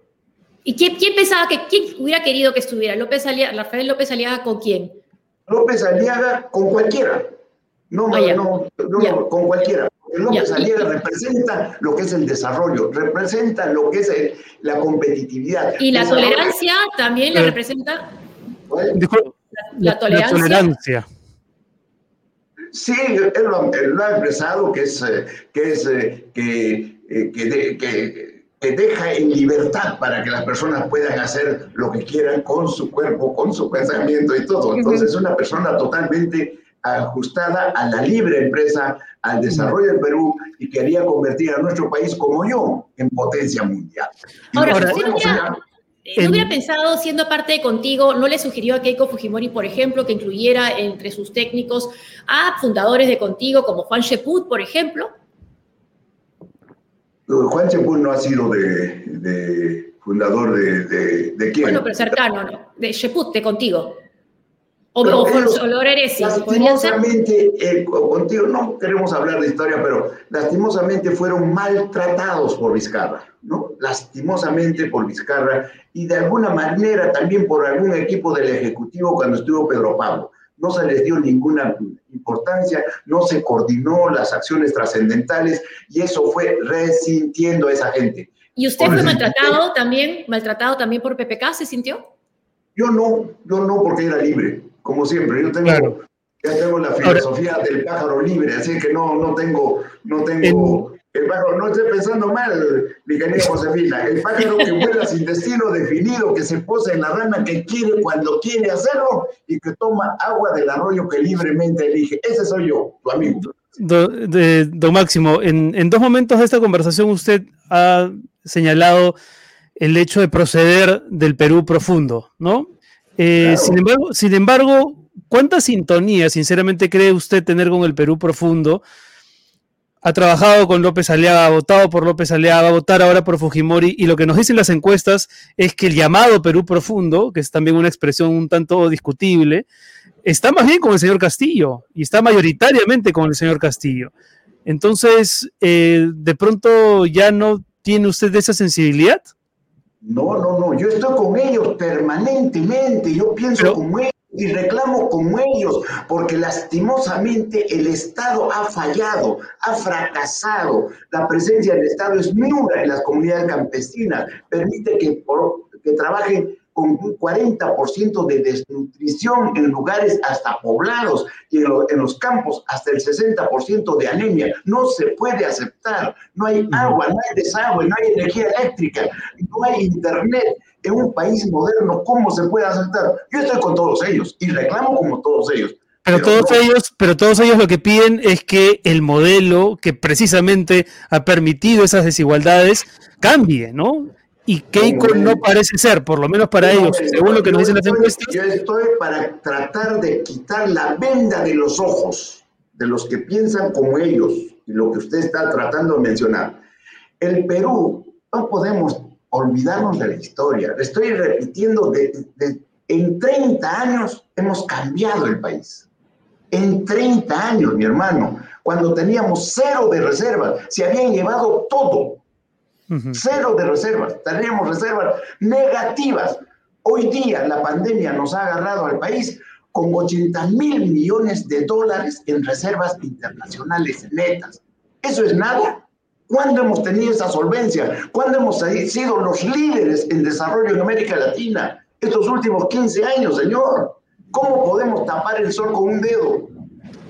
¿Y quién, pensaba que, quién hubiera querido que estuviera? López Aliaga, Rafael López Aliaga, ¿con quién? López Aliaga con cualquiera. No, no, no, no con cualquiera. López Aliaga representa lo que es el desarrollo, representa lo que es la competitividad. ¿Y la tolerancia también le eh, representa? La, tolerancia. Sí, él lo, ha expresado que es, eh, que, es, eh, que, que, que deja en libertad para que las personas puedan hacer lo que quieran con su cuerpo, con su pensamiento y todo. Entonces, es una persona totalmente ajustada a la libre empresa, al desarrollo del Perú y quería convertir a nuestro país como yo en potencia mundial. Ahora, no, hubiera, no hubiera pensado, siendo parte de contigo, ¿no le sugirió a Keiko Fujimori, por ejemplo, que incluyera entre sus técnicos a fundadores de contigo como Juan Sheput, por ejemplo? Juan Chepul no ha sido de, fundador de, de, quién. Bueno, pero cercano, ¿no? De Cheput, de contigo. O, o, lastimosamente, eh, contigo no queremos hablar de historia, pero lastimosamente fueron maltratados por Vizcarra, ¿no? Lastimosamente por Vizcarra y de alguna manera también por algún equipo del Ejecutivo cuando estuvo Pedro Pablo no se les dio ninguna importancia, no se coordinó las acciones trascendentales y eso fue resintiendo a esa gente. ¿Y usted fue maltratado también, maltratado también por PPK, se sintió? Yo no, yo no porque era libre, como siempre. Yo tengo, ya tengo la filosofía del pájaro libre, así que no, no tengo, no tengo el pájaro, no estoy pensando mal, mi querida Josefina, el pájaro que vuela sin destino definido, que se posa en la rama que quiere cuando quiere hacerlo y que toma agua del arroyo que libremente elige. Ese soy yo, tu amigo. Don Máximo, en, en dos momentos de esta conversación usted ha señalado el hecho de proceder del Perú profundo, ¿no? Eh, sin, embargo, sin embargo, ¿cuánta sintonía, sinceramente, cree usted tener con el Perú profundo? Ha trabajado con López Aliaga, ha votado por López Aliaga, va a votar ahora por Fujimori, y lo que nos dicen las encuestas es que el llamado Perú profundo, que es también una expresión un tanto discutible, está más bien con el señor Castillo, y está mayoritariamente con el señor Castillo. Entonces, eh, de pronto ya no tiene usted esa sensibilidad. No, no, no, yo estoy con ellos permanentemente, yo pienso como ellos y reclamo como ellos, porque lastimosamente el Estado ha fallado, ha fracasado. La presencia del Estado es nula en las comunidades campesinas, permite que, que trabajen con un 40% de desnutrición en lugares hasta poblados y en, los campos hasta el 60% de anemia. No se puede aceptar. No hay agua, no hay desagüe, no hay energía eléctrica, no hay internet. En un país moderno, ¿cómo se puede aceptar? Yo estoy con todos ellos y reclamo como todos ellos. Pero, todos ellos, pero todos ellos lo que piden es que el modelo que precisamente ha permitido esas desigualdades cambie, ¿no? Y Keiko no parece ser, por lo menos para ellos, según lo que nos dicen las encuestas. Yo estoy para tratar de quitar la venda de los ojos de los que piensan como ellos, y lo que usted está tratando de mencionar. El Perú, no podemos olvidarnos de la historia. Le estoy repitiendo, de, en 30 años hemos cambiado el país. En 30 años, mi hermano, cuando teníamos cero de reservas, se habían llevado todo Cero de reservas. Teníamos reservas negativas. Hoy día la pandemia nos ha agarrado al país con 80 mil millones de dólares en reservas internacionales netas. ¿Eso es nada? ¿Cuándo hemos tenido esa solvencia? ¿Cuándo hemos sido los líderes en desarrollo en América Latina? Estos últimos 15 años, señor. ¿Cómo podemos tapar el sol con un dedo?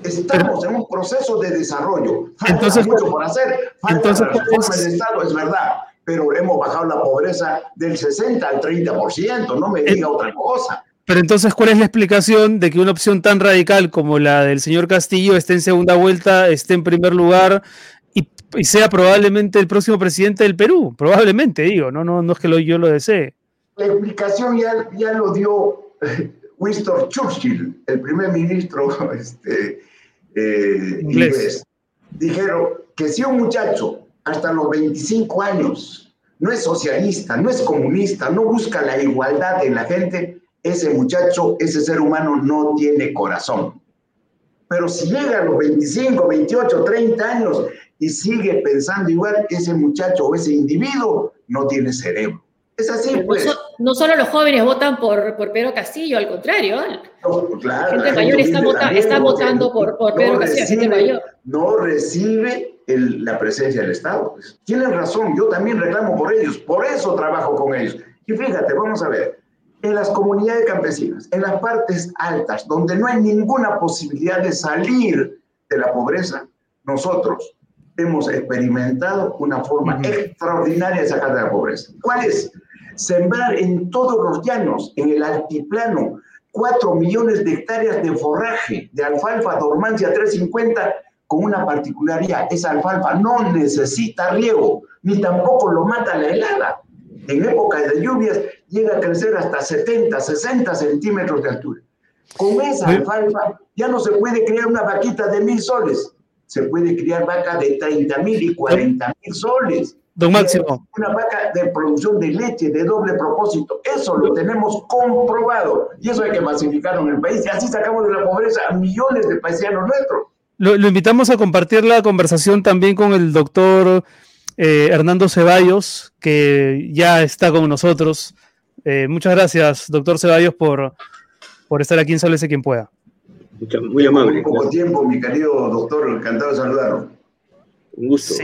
Estamos en un proceso de desarrollo. Falta entonces, mucho por hacer. Falta entonces, reforma del Estado, es verdad. Pero hemos bajado la pobreza del 60 al 30%. No me eh, diga otra cosa. Pero entonces, ¿cuál es la explicación de que una opción tan radical como la del señor Castillo esté en segunda vuelta, esté en primer lugar y, sea probablemente el próximo presidente del Perú? Probablemente, digo, no, no, no es que lo, yo lo desee. La explicación ya, ya lo dio eh, Winston Churchill, el primer ministro este, eh, inglés. Dijeron que si un muchacho hasta los 25 años no es socialista, no es comunista, no busca la igualdad en la gente, ese muchacho, ese ser humano no tiene corazón. Pero si llega a los 25, 28, 30 años y sigue pensando igual, ese muchacho o ese individuo no tiene cerebro. Es así, pues. No, solo los jóvenes votan por, por Pedro Castillo, al contrario. la gente mayor está, votando por, por Pedro Castillo, gente mayor. No recibe la presencia del Estado. Tienen razón, yo también reclamo por ellos, por eso trabajo con ellos. Y fíjate, vamos a ver, en las comunidades campesinas, en las partes altas, donde no hay ninguna posibilidad de salir de la pobreza, nosotros hemos experimentado una forma extraordinaria de sacar de la pobreza. ¿Cuál es? Sembrar en todos los llanos, en el altiplano, 4 millones de hectáreas de forraje, de alfalfa dormancia 350, con una particularidad, esa alfalfa no necesita riego, ni tampoco lo mata la helada. En épocas de lluvias llega a crecer hasta 70, 60 centímetros de altura. Con esa alfalfa ya no se puede crear una vaquita de mil soles, se puede criar vaca de 30 mil y 40 mil soles. Don Máximo. Una vaca de producción de leche de doble propósito. Eso lo tenemos comprobado. Y eso hay que masificarlo en el país. Y así sacamos de la pobreza a millones de paisanos nuestros. Lo, invitamos a compartir la conversación también con el doctor eh, Hernando Ceballos, que ya está con nosotros. Eh, muchas gracias, doctor Ceballos, por, por estar aquí en Sálvese quien pueda muy amable. poco tiempo, mi querido doctor, encantado de saludarlo. Un gusto.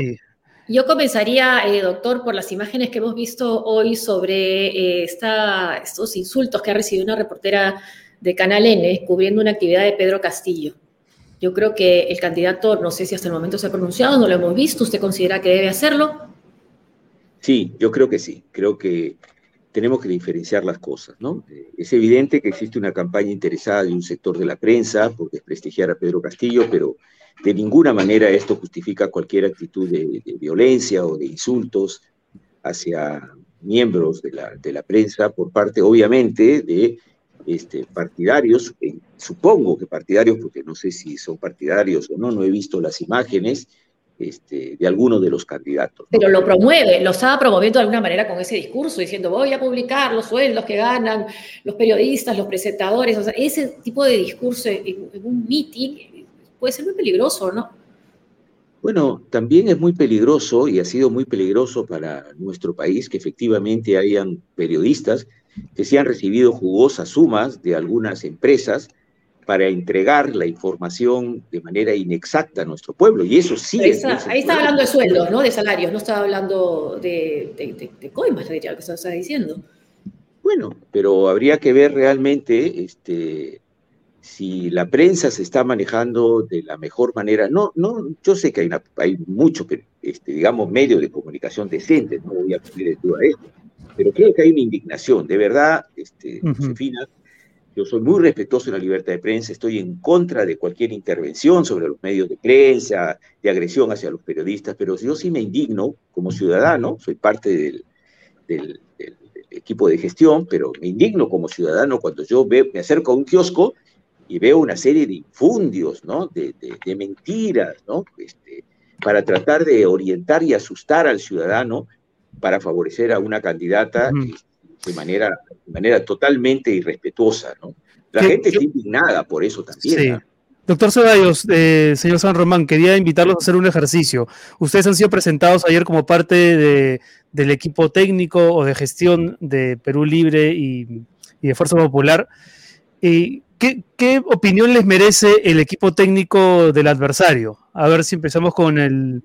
Yo comenzaría, eh, doctor, por las imágenes que hemos visto hoy sobre eh, estos insultos que ha recibido una reportera de Canal N cubriendo una actividad de Pedro Castillo. Yo creo que el candidato, no sé si hasta el momento se ha pronunciado, no lo hemos visto, ¿usted considera que debe hacerlo? Sí, yo creo que sí. Creo que tenemos que diferenciar las cosas, ¿no? Eh, es evidente que existe una campaña interesada de un sector de la prensa por desprestigiar a Pedro Castillo, pero de ninguna manera esto justifica cualquier actitud de, violencia o de insultos hacia miembros de la, de la prensa por parte, obviamente, de este, partidarios, eh, supongo que partidarios, porque no sé si son partidarios o no, no he visto las imágenes este, de algunos de los candidatos. Pero lo promueve, lo estaba promoviendo de alguna manera con ese discurso, diciendo voy a publicar los sueldos que ganan los periodistas, los presentadores, o sea, ese tipo de discurso en, un meeting puede ser muy peligroso, ¿no? Bueno, también es muy peligroso y ha sido muy peligroso para nuestro país que efectivamente hayan periodistas que se han recibido jugosas sumas de algunas empresas para entregar la información de manera inexacta a nuestro pueblo. Y eso sí es. ahí está hablando de sueldos, ¿no? De salarios, no estaba hablando de, de, de, coimas, diría, que estás diciendo. Bueno, pero habría que ver realmente este, si la prensa se está manejando de la mejor manera. No, no, yo sé que hay, hay mucho, este, digamos, medios de comunicación decentes, no voy a poner en duda esto, pero creo que hay una indignación, de verdad, este, Josefina, yo soy muy respetuoso de la libertad de prensa, estoy en contra de cualquier intervención sobre los medios de prensa, de agresión hacia los periodistas, pero yo sí me indigno como ciudadano, soy parte del, del, equipo de gestión, pero me indigno como ciudadano cuando yo me acerco a un kiosco y veo una serie de infundios, ¿no? De, de, mentiras, ¿no? Este, para tratar de orientar y asustar al ciudadano para favorecer a una candidata de manera, de manera totalmente irrespetuosa, ¿no? La gente está indignada por eso también. Sí. Doctor Ceballos, eh, señor San Román, quería invitarlos a hacer un ejercicio. Ustedes han sido presentados ayer como parte de, del equipo técnico o de gestión de Perú Libre y, y de Fuerza Popular. ¿Y qué, qué, opinión les merece el equipo técnico del adversario? A ver si empezamos con el,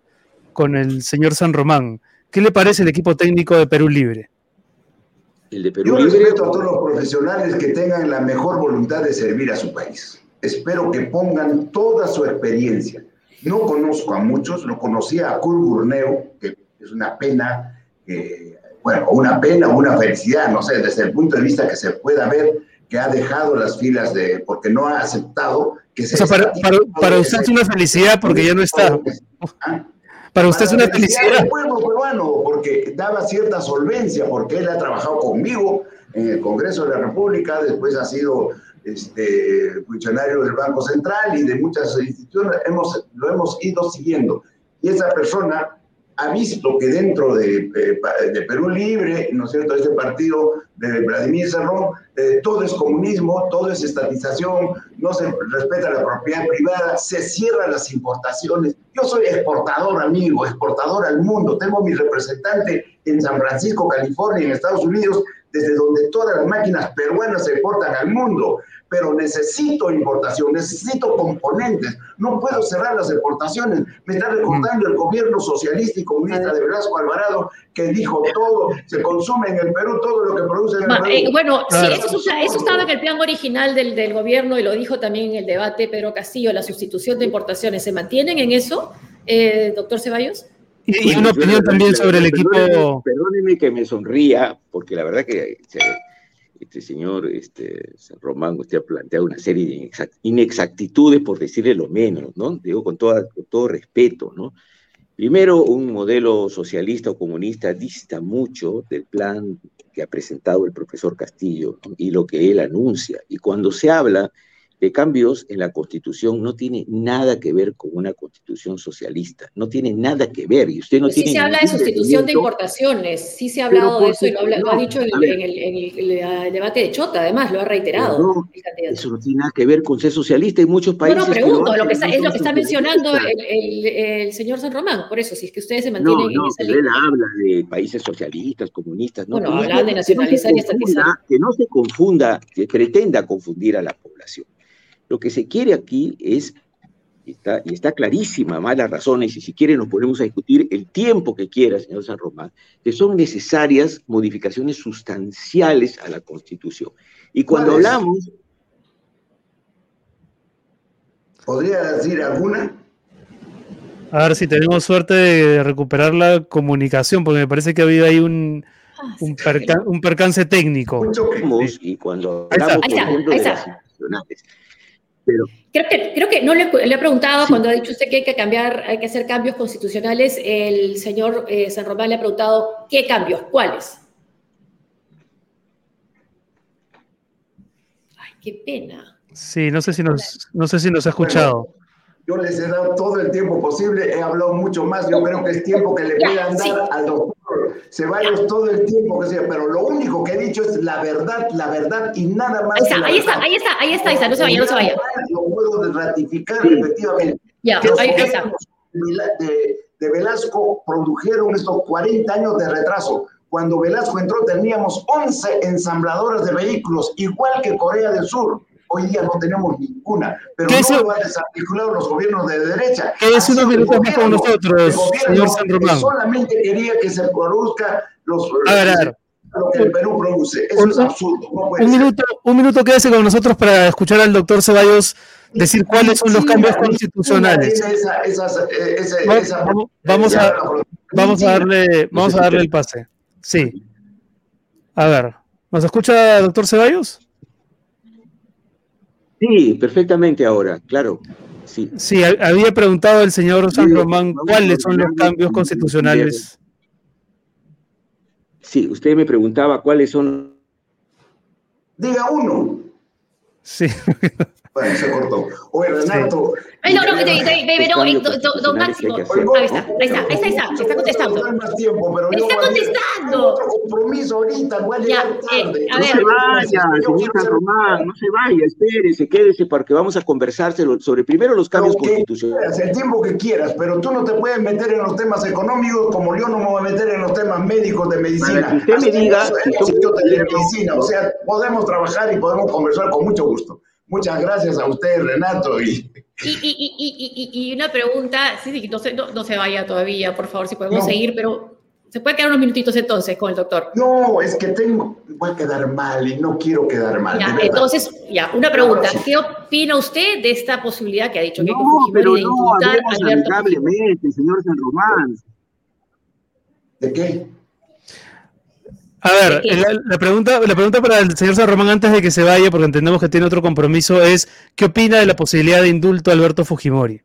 con el señor San Román. ¿Qué le parece el equipo técnico de Perú Libre? Yo respeto a todos los profesionales que tengan la mejor voluntad de servir a su país. Espero que pongan toda su experiencia. No conozco a muchos, lo conocía a Kurt Burneo, que es una pena, bueno, una pena o una felicidad, no sé, desde el punto de vista que se pueda ver que ha dejado las filas de, porque no ha aceptado que se... O sea, para, para, usted es una felicidad porque ya no está. ¿Ah? Para usted es una felicidad. El pueblo peruano, porque daba cierta solvencia, porque él ha trabajado conmigo en el Congreso de la República, después ha sido este, funcionario del Banco Central y de muchas instituciones, hemos, lo hemos ido siguiendo. Y esa persona ha visto que dentro de, de, Perú Libre, ¿no es cierto?, este partido de Vladimir Cerrón, eh, todo es comunismo, todo es estatización, no se respeta la propiedad privada, se cierran las importaciones. Yo soy exportador, amigo, exportador al mundo. Tengo mi representante en San Francisco, California, en Estados Unidos, desde donde todas las máquinas peruanas se exportan al mundo pero necesito importación, necesito componentes, no puedo cerrar las exportaciones. Me está recordando el gobierno socialista y comunista de Velasco Alvarado que dijo todo, se consume en el Perú todo lo que produce en el Perú. Eh, bueno, sí, eso, eso, estaba en el plan original del, del, gobierno y lo dijo también en el debate Pedro Castillo, la sustitución de importaciones. ¿Se mantienen en eso, eh, doctor Ceballos? Y, una opinión también sobre el equipo. Perdóneme, que me sonría, porque la verdad que este señor este, San Román, usted ha planteado una serie de inexactitudes, por decirle lo menos, ¿no? Digo con, toda, con todo respeto, ¿no? Primero, un modelo socialista o comunista dista mucho del plan que ha presentado el profesor Castillo y lo que él anuncia. Y cuando se habla de cambios en la constitución no tiene nada que ver con una constitución socialista, no tiene nada que ver. Y usted no sí se habla de sustitución de importaciones, sí se ha hablado de eso y lo, ha dicho en, el, debate de Chota, además, lo ha reiterado. eso no tiene nada que ver con ser socialista en muchos países. No, no, pregunto, lo que es lo que está mencionando el, señor San Román, por eso, si es que ustedes se mantienen en esa línea. Él habla de países socialistas, comunistas. No, bueno, habla de nacionalizar y estatizar. Que no se confunda, que pretenda confundir a la población. Lo que se quiere aquí es, está, y está clarísima, más las razones, y si quiere nos ponemos a discutir el tiempo que quiera, señor San Román, que son necesarias modificaciones sustanciales a la Constitución. Y cuando hablamos... ¿Podría decir alguna? A ver si tenemos suerte de recuperar la comunicación, porque me parece que ha habido ahí un, ah, un, percance técnico. Y cuando hablamos, por ejemplo, de las Creo, que, creo que no le, le he preguntado cuando ha dicho usted que hay que cambiar, hay que hacer cambios constitucionales, el señor eh, San Román le ha preguntado qué cambios, cuáles. Ay, qué pena. Sí, no sé si nos, no sé si nos ha escuchado. Yo les he dado todo el tiempo posible, he hablado mucho más, yo creo que es tiempo que le puedan dar al doctor Ceballos todo el tiempo que sea, pero lo único que he dicho es la verdad, la verdad y nada más. Ahí está, ahí está, ahí está, ahí está, ahí está, no se vaya, no se vaya. Lo puedo ratificar efectivamente. Ya, ahí está. De, de Velasco produjeron estos 40 años de retraso. Cuando Velasco entró teníamos 11 ensambladoras de vehículos, igual que Corea del Sur. Hoy día no tenemos ninguna, pero no lo han desarticulado los gobiernos de derecha. ¿Qué es unos minutos más con nosotros, señor San Román? Solamente quería que se produzca los... A ver, a ver. Lo que el Perú produce. Eso un, es absurdo. No un, minuto, un minuto quédese con nosotros para escuchar al doctor Ceballos decir cuáles son los cambios constitucionales. Esa, esa, esa, vamos, vamos, a, vamos, a darle, vamos a darle el pase. Sí. A ver, ¿nos escucha, doctor Ceballos? Sí, perfectamente ahora, claro. Sí, sí había preguntado el señor San Román cuáles son los cambios constitucionales. Sí, usted me preguntaba cuáles son. Diga uno. Sí. Bueno, se cortó. Oye, Renato. No, no, no, don Máximo. Ahí está, ahí está, ahí está, está, está contestando. Está contestando. Otro compromiso ahorita, voy a llegar tarde. No se vaya, señor San Román, no se vaya, espérese, quédese, porque vamos a conversar sobre primero los cambios constitucionales. El tiempo que quieras, pero tú no te puedes meter en los temas económicos como yo no me voy a meter en los temas médicos de medicina. Usted me diga. de medicina, o sea, podemos trabajar y podemos conversar con mucho gusto. Muchas gracias a usted, Renato. Y, y, y, y una pregunta, sí, sí, no, se, no, no, se vaya todavía, por favor, si podemos no. seguir, pero ¿se puede quedar unos minutitos entonces con el doctor? No, es que tengo, voy a quedar mal y no quiero quedar mal. Ya, entonces, ya, una pregunta. ¿Qué opina usted de esta posibilidad que ha dicho no, que pero de no, a Alberto señor San Román. ¿De qué? A ver, la, la, pregunta, la pregunta para el señor San Román antes de que se vaya, porque entendemos que tiene otro compromiso, es ¿qué opina de la posibilidad de indulto a Alberto Fujimori?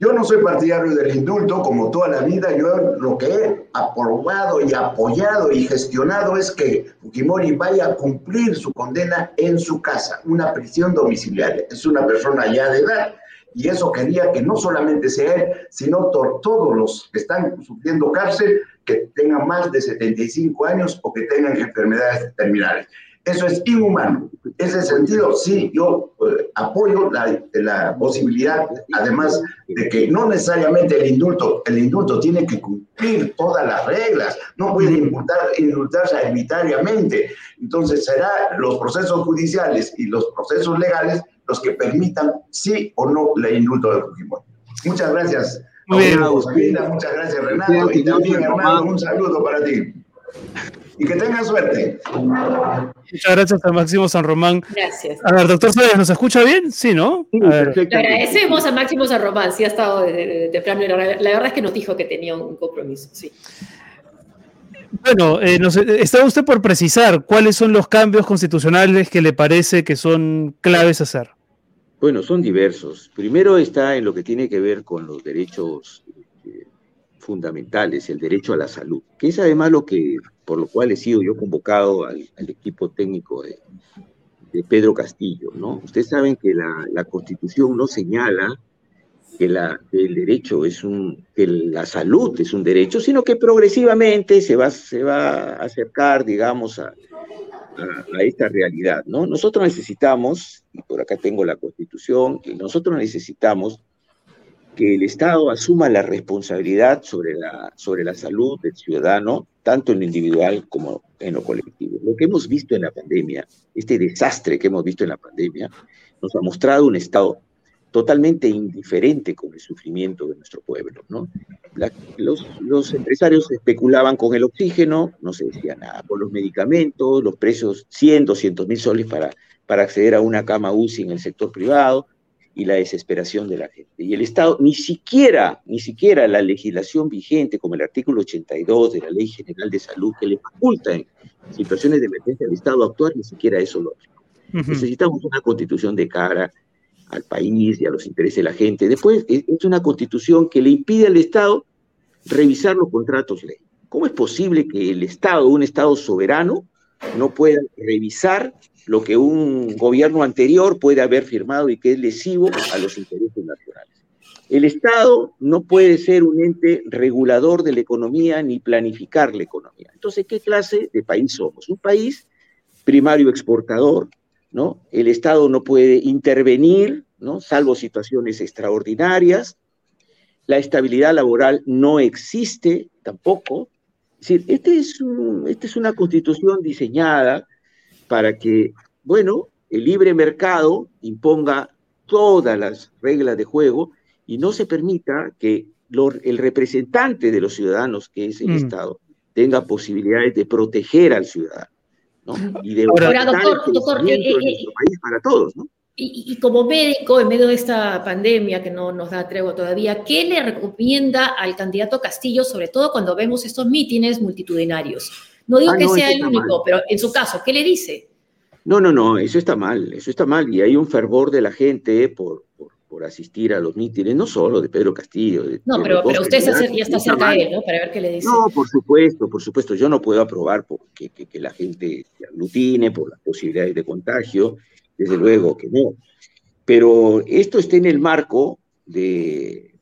Yo no soy partidario del indulto, como toda la vida, yo lo que he aprobado y apoyado y gestionado es que Fujimori vaya a cumplir su condena en su casa, una prisión domiciliaria. Es una persona ya de edad y eso quería que no solamente sea él, sino to todos los que están sufriendo cárcel que tengan más de 75 años o que tengan enfermedades terminales. Eso es inhumano. Ese sentido, sí, yo eh, apoyo la, la, posibilidad, además de que no necesariamente el indulto, el indulto tiene que cumplir todas las reglas, no puede indultar, indultarse arbitrariamente. Entonces, será los procesos judiciales y los procesos legales los que permitan sí o no el indulto de Fujimori. Muchas gracias. Muy bien. Muchas gracias Renato y también Hernando, un saludo para ti. Y que tengan suerte. Muchas gracias a Máximo San Román. Gracias. A ver, doctor Suárez, ¿nos escucha bien? Sí, ¿no? Sí, a ver. Le agradecemos a Máximo San Román, sí ha estado de, de, de plano. La, la verdad es que nos dijo que tenía un compromiso, sí. Bueno, eh, nos, está usted por precisar cuáles son los cambios constitucionales que le parece que son claves hacer. Bueno, son diversos. Primero está en lo que tiene que ver con los derechos eh, fundamentales, el derecho a la salud, que es además lo que, por lo cual he sido yo convocado al, equipo técnico de, Pedro Castillo, ¿no? Ustedes saben que la Constitución no señala que, la, que, el derecho es un, que la salud es un derecho, sino que progresivamente se va, se va a acercar, digamos, a, a, a, esta realidad, ¿no? Nosotros necesitamos, y por acá tengo la Constitución, que nosotros necesitamos que el Estado asuma la responsabilidad sobre la, sobre la salud del ciudadano, tanto en lo individual como en lo colectivo. Lo que hemos visto en la pandemia, este desastre que hemos visto en la pandemia, nos ha mostrado un Estado totalmente indiferente con el sufrimiento de nuestro pueblo. ¿no? La, los, los, empresarios especulaban con el oxígeno, no se decía nada, por los medicamentos, los precios 100, 200 mil soles para, para acceder a una cama UCI en el sector privado y la desesperación de la gente. Y el Estado, ni siquiera, ni siquiera la legislación vigente, como el artículo 82 de la Ley General de Salud, que le faculta en situaciones de emergencia al Estado actuar, ni siquiera eso lo hace. Uh -huh. Necesitamos una constitución de cara al país y a los intereses de la gente. Después, es una constitución que le impide al Estado revisar los contratos ley. ¿Cómo es posible que el Estado, un Estado soberano, no pueda revisar lo que un gobierno anterior puede haber firmado y que es lesivo a los intereses nacionales. El Estado no puede ser un ente regulador de la economía ni planificar la economía. Entonces, ¿qué clase de país somos? Un país primario exportador, ¿no? El Estado no puede intervenir, ¿no? Salvo situaciones extraordinarias. La estabilidad laboral no existe tampoco. Es decir, este es esta es una constitución diseñada para que, bueno, el libre mercado imponga todas las reglas de juego y no se permita que el representante de los ciudadanos, que es el mm. Estado, tenga posibilidades de proteger al ciudadano. ¿No? Y de Ahora, doctor, doctor eh, eh, eh, país para todos, ¿no? Y, como médico, en medio de esta pandemia que no nos da tregua todavía, ¿qué le recomienda al candidato Castillo, sobre todo cuando vemos estos mítines multitudinarios? No digo ah, que sea el único, pero en su caso, ¿qué le dice? No, no, no, eso está mal, eso está mal. Y hay un fervor de la gente por, por asistir a los mítines, no solo de Pedro Castillo. no, pero, usted ya está cerca de él, ¿no? Para ver qué le dice. No, por supuesto, por supuesto. Yo no puedo aprobar que, que, la gente se aglutine por las posibilidades de contagio, desde luego que no. Pero esto está en el marco de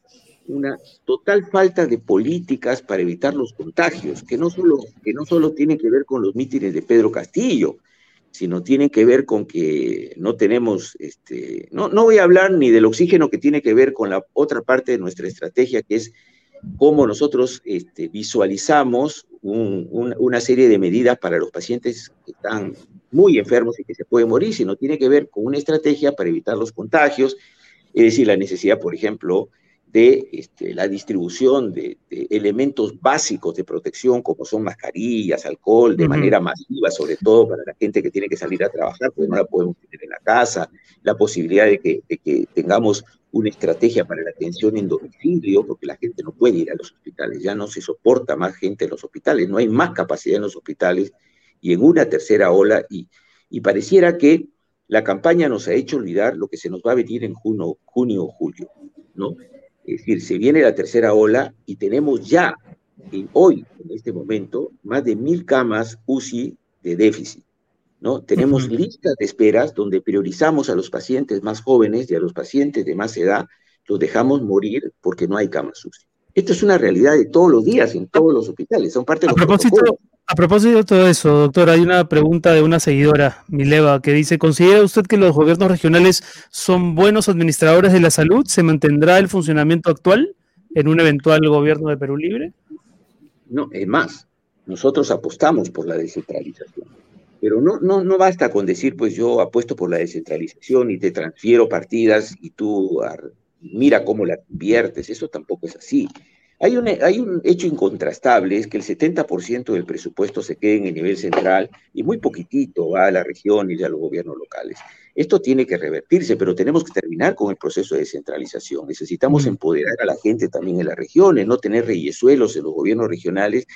una total falta de políticas para evitar los contagios, que no solo, que no solo tienen que ver con los mítines de Pedro Castillo, sino tiene que ver con que no tenemos, este, no, no voy a hablar ni del oxígeno que tiene que ver con la otra parte de nuestra estrategia, que es cómo nosotros este, visualizamos una serie de medidas para los pacientes que están muy enfermos y que se pueden morir, sino tiene que ver con una estrategia para evitar los contagios, es decir, la necesidad, por ejemplo, de este, la distribución de, elementos básicos de protección, como son mascarillas, alcohol, de manera masiva, sobre todo para la gente que tiene que salir a trabajar, porque no la podemos tener en la casa, la posibilidad de que, que tengamos una estrategia para la atención en domicilio, porque la gente no puede ir a los hospitales, ya no se soporta más gente en los hospitales, no hay más capacidad en los hospitales, y en una tercera ola, y, y pareciera que la campaña nos ha hecho olvidar lo que se nos va a venir en junio, junio o julio, ¿no? Es decir, se viene la tercera ola y tenemos ya, hoy, en este momento, más de mil camas UCI de déficit. ¿no? Tenemos listas de esperas donde priorizamos a los pacientes más jóvenes y a los pacientes de más edad, los dejamos morir porque no hay camas UCI. Esto es una realidad de todos los días en todos los hospitales, son parte de los a propósito, a propósito de todo eso, doctor, hay una pregunta de una seguidora, Mileva, que dice, ¿considera usted que los gobiernos regionales son buenos administradores de la salud? ¿Se mantendrá el funcionamiento actual en un eventual gobierno de Perú Libre? No, es más, nosotros apostamos por la descentralización. Pero no, no, no basta con decir, pues yo apuesto por la descentralización y te transfiero partidas y tú mira cómo la inviertes. Eso tampoco es así. Hay un, hay un hecho incontrastable, es que el 70% del presupuesto se queda en el nivel central y muy poquitito va a la región y a los gobiernos locales. Esto tiene que revertirse, pero tenemos que terminar con el proceso de descentralización. Necesitamos mm. empoderar a la gente también en las regiones, no tener reyesuelos en los gobiernos regionales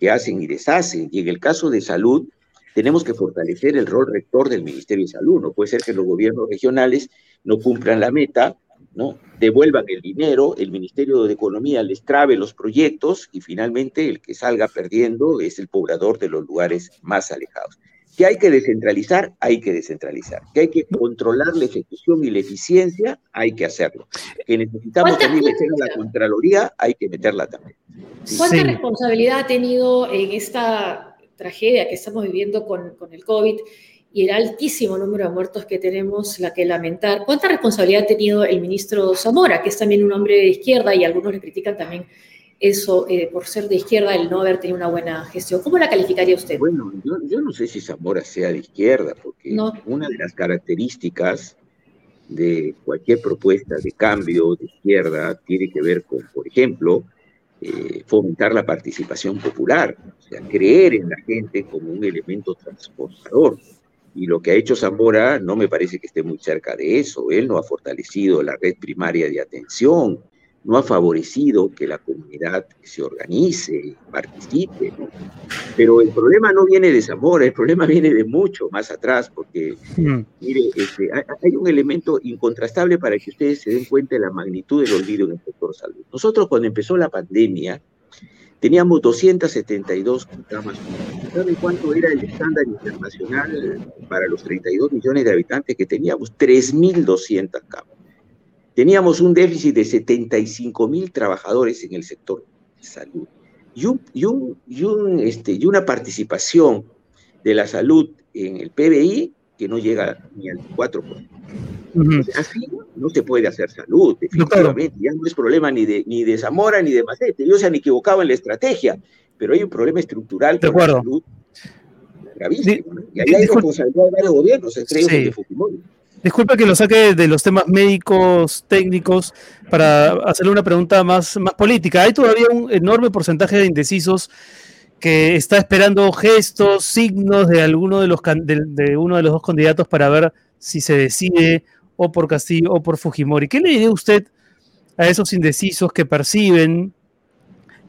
que hacen y deshacen. Y en el caso de salud, tenemos que fortalecer el rol rector del Ministerio de Salud. No puede ser que los gobiernos regionales no cumplan la meta ¿no? Devuelvan el dinero, el Ministerio de Economía les trabe los proyectos y finalmente el que salga perdiendo es el poblador de los lugares más alejados. Que hay que descentralizar, hay que descentralizar. Que hay que controlar la ejecución y la eficiencia, hay que hacerlo. Que necesitamos también meter a la Contraloría, hay que meterla también. ¿Cuánta responsabilidad ha tenido en esta tragedia que estamos viviendo con, con el COVID? Y el altísimo número de muertos que tenemos, la que lamentar. ¿Cuánta responsabilidad ha tenido el ministro Zamora, que es también un hombre de izquierda y algunos le critican también eso eh, por ser de izquierda, el no haber tenido una buena gestión? ¿Cómo la calificaría usted? Bueno, yo, no sé si Zamora sea de izquierda, porque una de las características de cualquier propuesta de cambio de izquierda tiene que ver con, por ejemplo, eh, fomentar la participación popular, o sea, creer en la gente como un elemento transportador. Y lo que ha hecho Zamora no me parece que esté muy cerca de eso. Él no ha fortalecido la red primaria de atención, no ha favorecido que la comunidad se organice, participe. Pero el problema no viene de Zamora, el problema viene de mucho más atrás, porque, mm. mire, este, hay un elemento incontrastable para que ustedes se den cuenta de la magnitud del olvido en el sector salud. Nosotros cuando empezó la pandemia, teníamos 272 camas. ¿Saben cuánto era el estándar internacional para los 32 millones de habitantes que teníamos? 3.200 camas. Teníamos un déficit de 75 mil trabajadores en el sector salud este, y una participación de la salud en el PBI que no llega ni al 4%. así no se puede hacer salud, definitivamente. Ya no es problema ni de, ni de Zamora ni de Macete. Ellos se han equivocado en la estrategia, pero hay un problema estructural con la salud gravísimo. y ahí hay responsabilidad de varios gobiernos, entre ellos de Fujimori. Disculpe que lo saque de los temas médicos, técnicos, para hacerle una pregunta más, más política. Hay todavía un enorme porcentaje de indecisos que está esperando gestos, signos de alguno de los de, uno de los dos candidatos para ver si se decide o por Castillo o por Fujimori. ¿Qué le diría usted a esos indecisos que perciben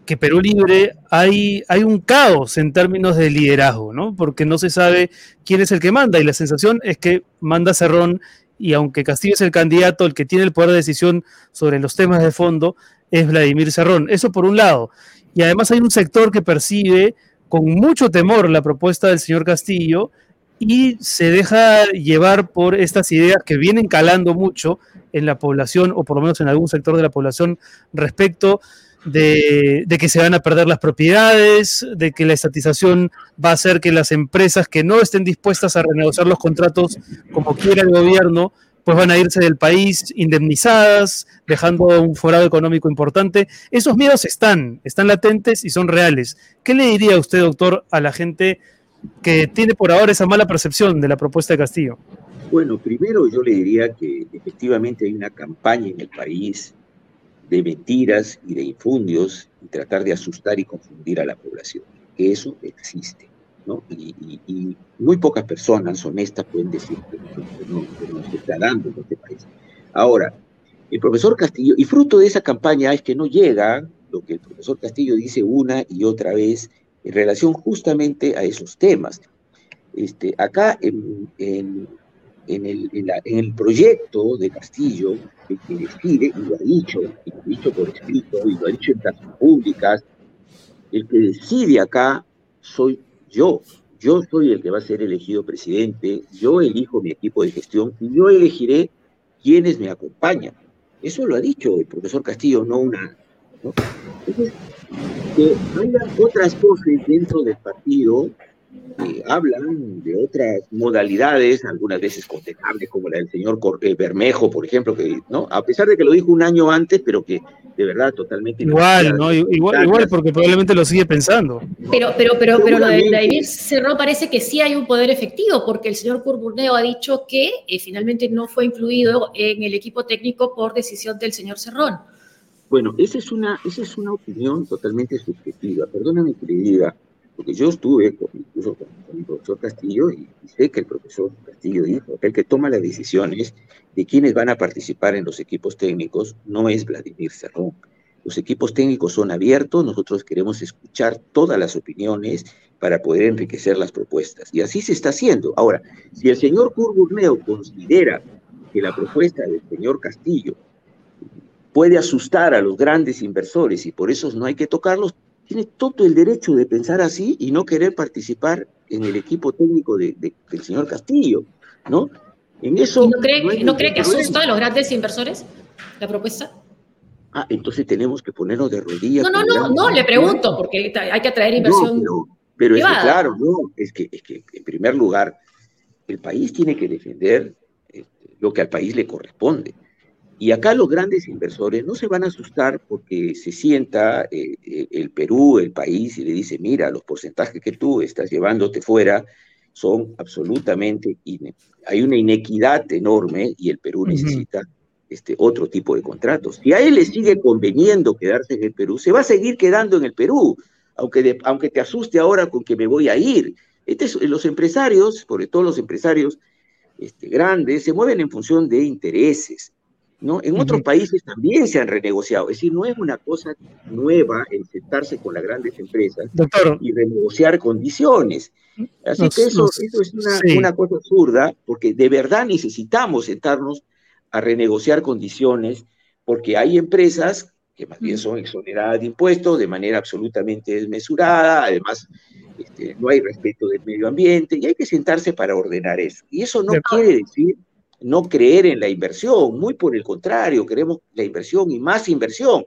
que Perú Libre hay, hay un caos en términos de liderazgo, ¿no? Porque no se sabe quién es el que manda y la sensación es que manda Cerrón y aunque Castillo es el candidato, el que tiene el poder de decisión sobre los temas de fondo es Vladimir Cerrón. Eso por un lado. Y además hay un sector que percibe con mucho temor la propuesta del señor Castillo y se deja llevar por estas ideas que vienen calando mucho en la población, o por lo menos en algún sector de la población, respecto de, que se van a perder las propiedades, de que la estatización va a hacer que las empresas que no estén dispuestas a renegociar los contratos como quiera el gobierno, pues van a irse del país indemnizadas, dejando un forado económico importante. Esos miedos están, están latentes y son reales. ¿Qué le diría usted, doctor, a la gente que tiene por ahora esa mala percepción de la propuesta de Castillo? Bueno, primero yo le diría que efectivamente hay una campaña en el país de mentiras y de infundios y tratar de asustar y confundir a la población, eso existe. ¿No? Y, muy pocas personas honestas pueden decir que, no, se está dando en este país. Ahora, el profesor Castillo, y fruto de esa campaña es que no llega lo que el profesor Castillo dice una y otra vez en relación justamente a esos temas. Este, acá en, en el, en, el proyecto de Castillo, que, decide, y lo ha dicho, y lo ha dicho por escrito, y lo ha dicho en plazas públicas, el que decide acá soy yo. Yo soy el que va a ser elegido presidente, yo elijo mi equipo de gestión y yo elegiré quienes me acompañan. Eso lo ha dicho el profesor Castillo, no una... Entonces, que haya otras voces dentro del partido hablan de otras modalidades, algunas veces condenables, como la del señor eh, Bermejo, por ejemplo, que, ¿no? A pesar de que lo dijo un año antes, pero que de verdad totalmente... Igual, ¿no? Igual, igual, porque probablemente lo sigue pensando. Pero, pero, pero, pero lo de David Cerró parece que sí hay un poder efectivo, porque el señor Curburneo ha dicho que eh, finalmente no fue incluido en el equipo técnico por decisión del señor Cerrón. Bueno, esa es una, esa es una opinión totalmente subjetiva. Perdóname que le diga, porque yo estuve incluso con, el profesor Castillo y, sé que el profesor Castillo dijo que el que toma las decisiones de quiénes van a participar en los equipos técnicos no es Vladimir Cerrón. Los equipos técnicos son abiertos, nosotros queremos escuchar todas las opiniones para poder enriquecer las propuestas. Y así se está haciendo. Ahora, si el señor Curburneo considera que la propuesta del señor Castillo puede asustar a los grandes inversores y por eso no hay que tocarlos, tiene todo el derecho de pensar así y no querer participar en el equipo técnico de, del señor Castillo, ¿no? En eso. ¿No cree, no cree que asusta a los grandes inversores la propuesta? Ah, entonces tenemos que ponernos de rodillas. No, no, no, no, le pregunto, porque hay que atraer inversión. pero, es que, claro, no, es que, es que en primer lugar, el país tiene que defender este, lo que al país le corresponde. Y acá los grandes inversores no se van a asustar porque se sienta eh, eh, el Perú, el país, y le dice, mira, los porcentajes que tú estás llevándote fuera son absolutamente, hay una inequidad enorme y el Perú necesita este otro tipo de contratos. Si a él le sigue conveniendo quedarse en el Perú, se va a seguir quedando en el Perú, aunque, aunque te asuste ahora con que me voy a ir. Este los empresarios, sobre todo los empresarios este, grandes, se mueven en función de intereses. ¿No? En otros países también se han renegociado, es decir, no es una cosa nueva el sentarse con las grandes empresas y renegociar condiciones. Así que eso, es una, cosa absurda, porque de verdad necesitamos sentarnos a renegociar condiciones, porque hay empresas que más bien son exoneradas de impuestos de manera absolutamente desmesurada, además este, no hay respeto del medio ambiente y hay que sentarse para ordenar eso. Y eso no quiere decir no creer en la inversión, muy por el contrario, queremos la inversión y más inversión,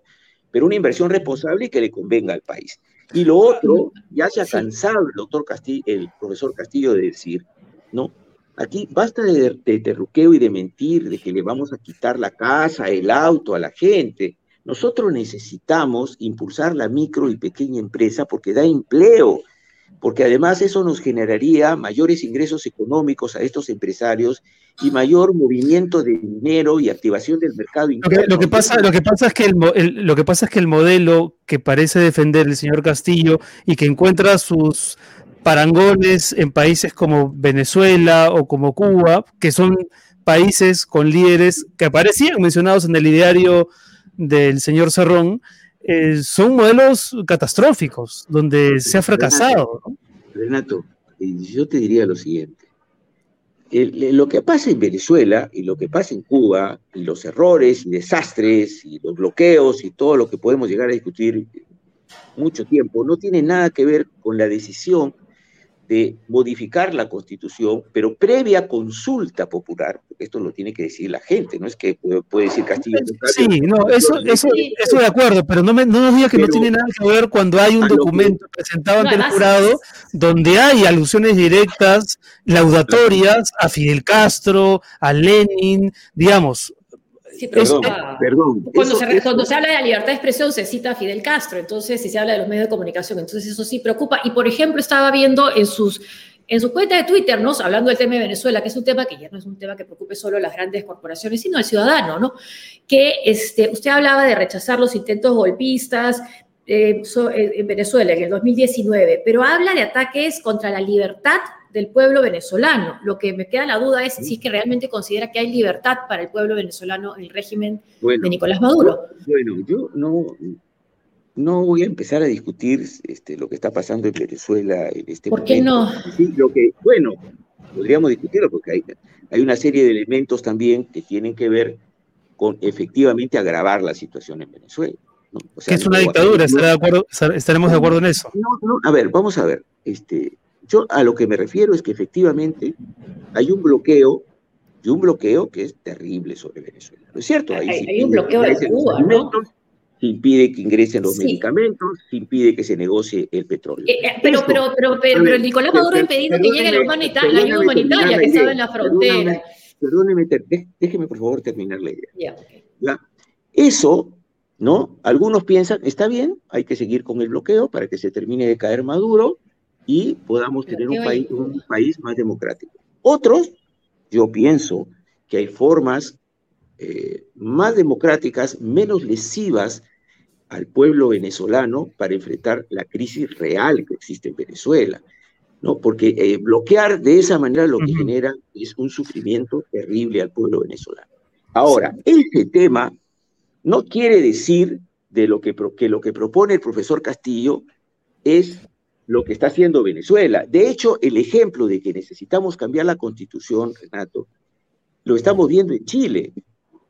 pero una inversión responsable y que le convenga al país. Y lo otro, ya se ha cansado el doctor Castillo, el profesor Castillo de decir, no, aquí basta de, de terruqueo y de mentir, de que le vamos a quitar la casa, el auto a la gente. Nosotros necesitamos impulsar la micro y pequeña empresa porque da empleo, porque además eso nos generaría mayores ingresos económicos a estos empresarios y mayor movimiento de dinero y activación del mercado interno. Lo que, pasa, lo que, pasa, es que el, lo que pasa es que el modelo que parece defender el señor Castillo y que encuentra sus parangones en países como Venezuela o como Cuba, que son países con líderes que aparecían mencionados en el ideario del señor Cerrón, eh, son modelos catastróficos, donde se ha fracasado. Renato, yo te diría lo siguiente. lo que pasa en Venezuela y lo que pasa en Cuba, y los errores y desastres y los bloqueos y todo lo que podemos llegar a discutir mucho tiempo, no tiene nada que ver con la decisión de modificar la constitución, pero previa consulta popular, esto lo tiene que decir la gente, no es que puede, decir Castillo. Sí, no, eso, eso, eso de acuerdo, pero no, me, no nos diga que no tiene nada que ver cuando hay un documento presentado ante el jurado donde hay alusiones directas, laudatorias a Fidel Castro, a Lenin, digamos, perdón, Cuando, se, cuando se habla de la libertad de expresión se cita a Fidel Castro, entonces si se habla de los medios de comunicación, entonces eso sí preocupa. Y por ejemplo, estaba viendo en sus, en su cuenta de Twitter, ¿no? hablando del tema de Venezuela, que es un tema que ya no es un tema que preocupe solo a las grandes corporaciones, sino al ciudadano, ¿no? Que este, usted hablaba de rechazar los intentos golpistas, eh, en Venezuela en el 2019, pero habla de ataques contra la libertad del pueblo venezolano. Lo que me queda la duda es si es que realmente considera que hay libertad para el pueblo venezolano en el régimen de Nicolás Maduro. Bueno, yo no, no voy a empezar a discutir este, lo que está pasando en Venezuela en este ¿Por qué no? lo que, bueno, podríamos discutirlo porque hay, hay una serie de elementos también que tienen que ver con efectivamente agravar la situación en Venezuela. que es una dictadura, de acuerdo, estaremos de acuerdo en eso. No, no, a ver, vamos a ver. Este, yo a lo que me refiero es que efectivamente hay un bloqueo, y un bloqueo que es terrible sobre Venezuela. ¿No es cierto? hay, un bloqueo de Cuba, ¿no? Se impide que ingresen los medicamentos, se impide que se negocie el petróleo. Eh, eh, pero, pero, pero, pero, pero, Nicolás Maduro ha impedido que llegue la, ayuda humanitaria que estaba en la frontera. Perdóneme, déjeme por favor terminar la idea. ¿Ya? Eso, ¿no? Algunos piensan, está bien, hay que seguir con el bloqueo para que se termine de caer Maduro, y podamos tener un país, un país más democrático. Otros, yo pienso que hay formas eh, más democráticas, menos lesivas al pueblo venezolano para enfrentar la crisis real que existe en Venezuela. ¿no? Porque eh, bloquear de esa manera lo que genera es un sufrimiento terrible al pueblo venezolano. Ahora, ese tema no quiere decir de lo que, que lo que propone el profesor Castillo es lo que está haciendo Venezuela. De hecho, el ejemplo de que necesitamos cambiar la constitución, Renato, lo estamos viendo en Chile,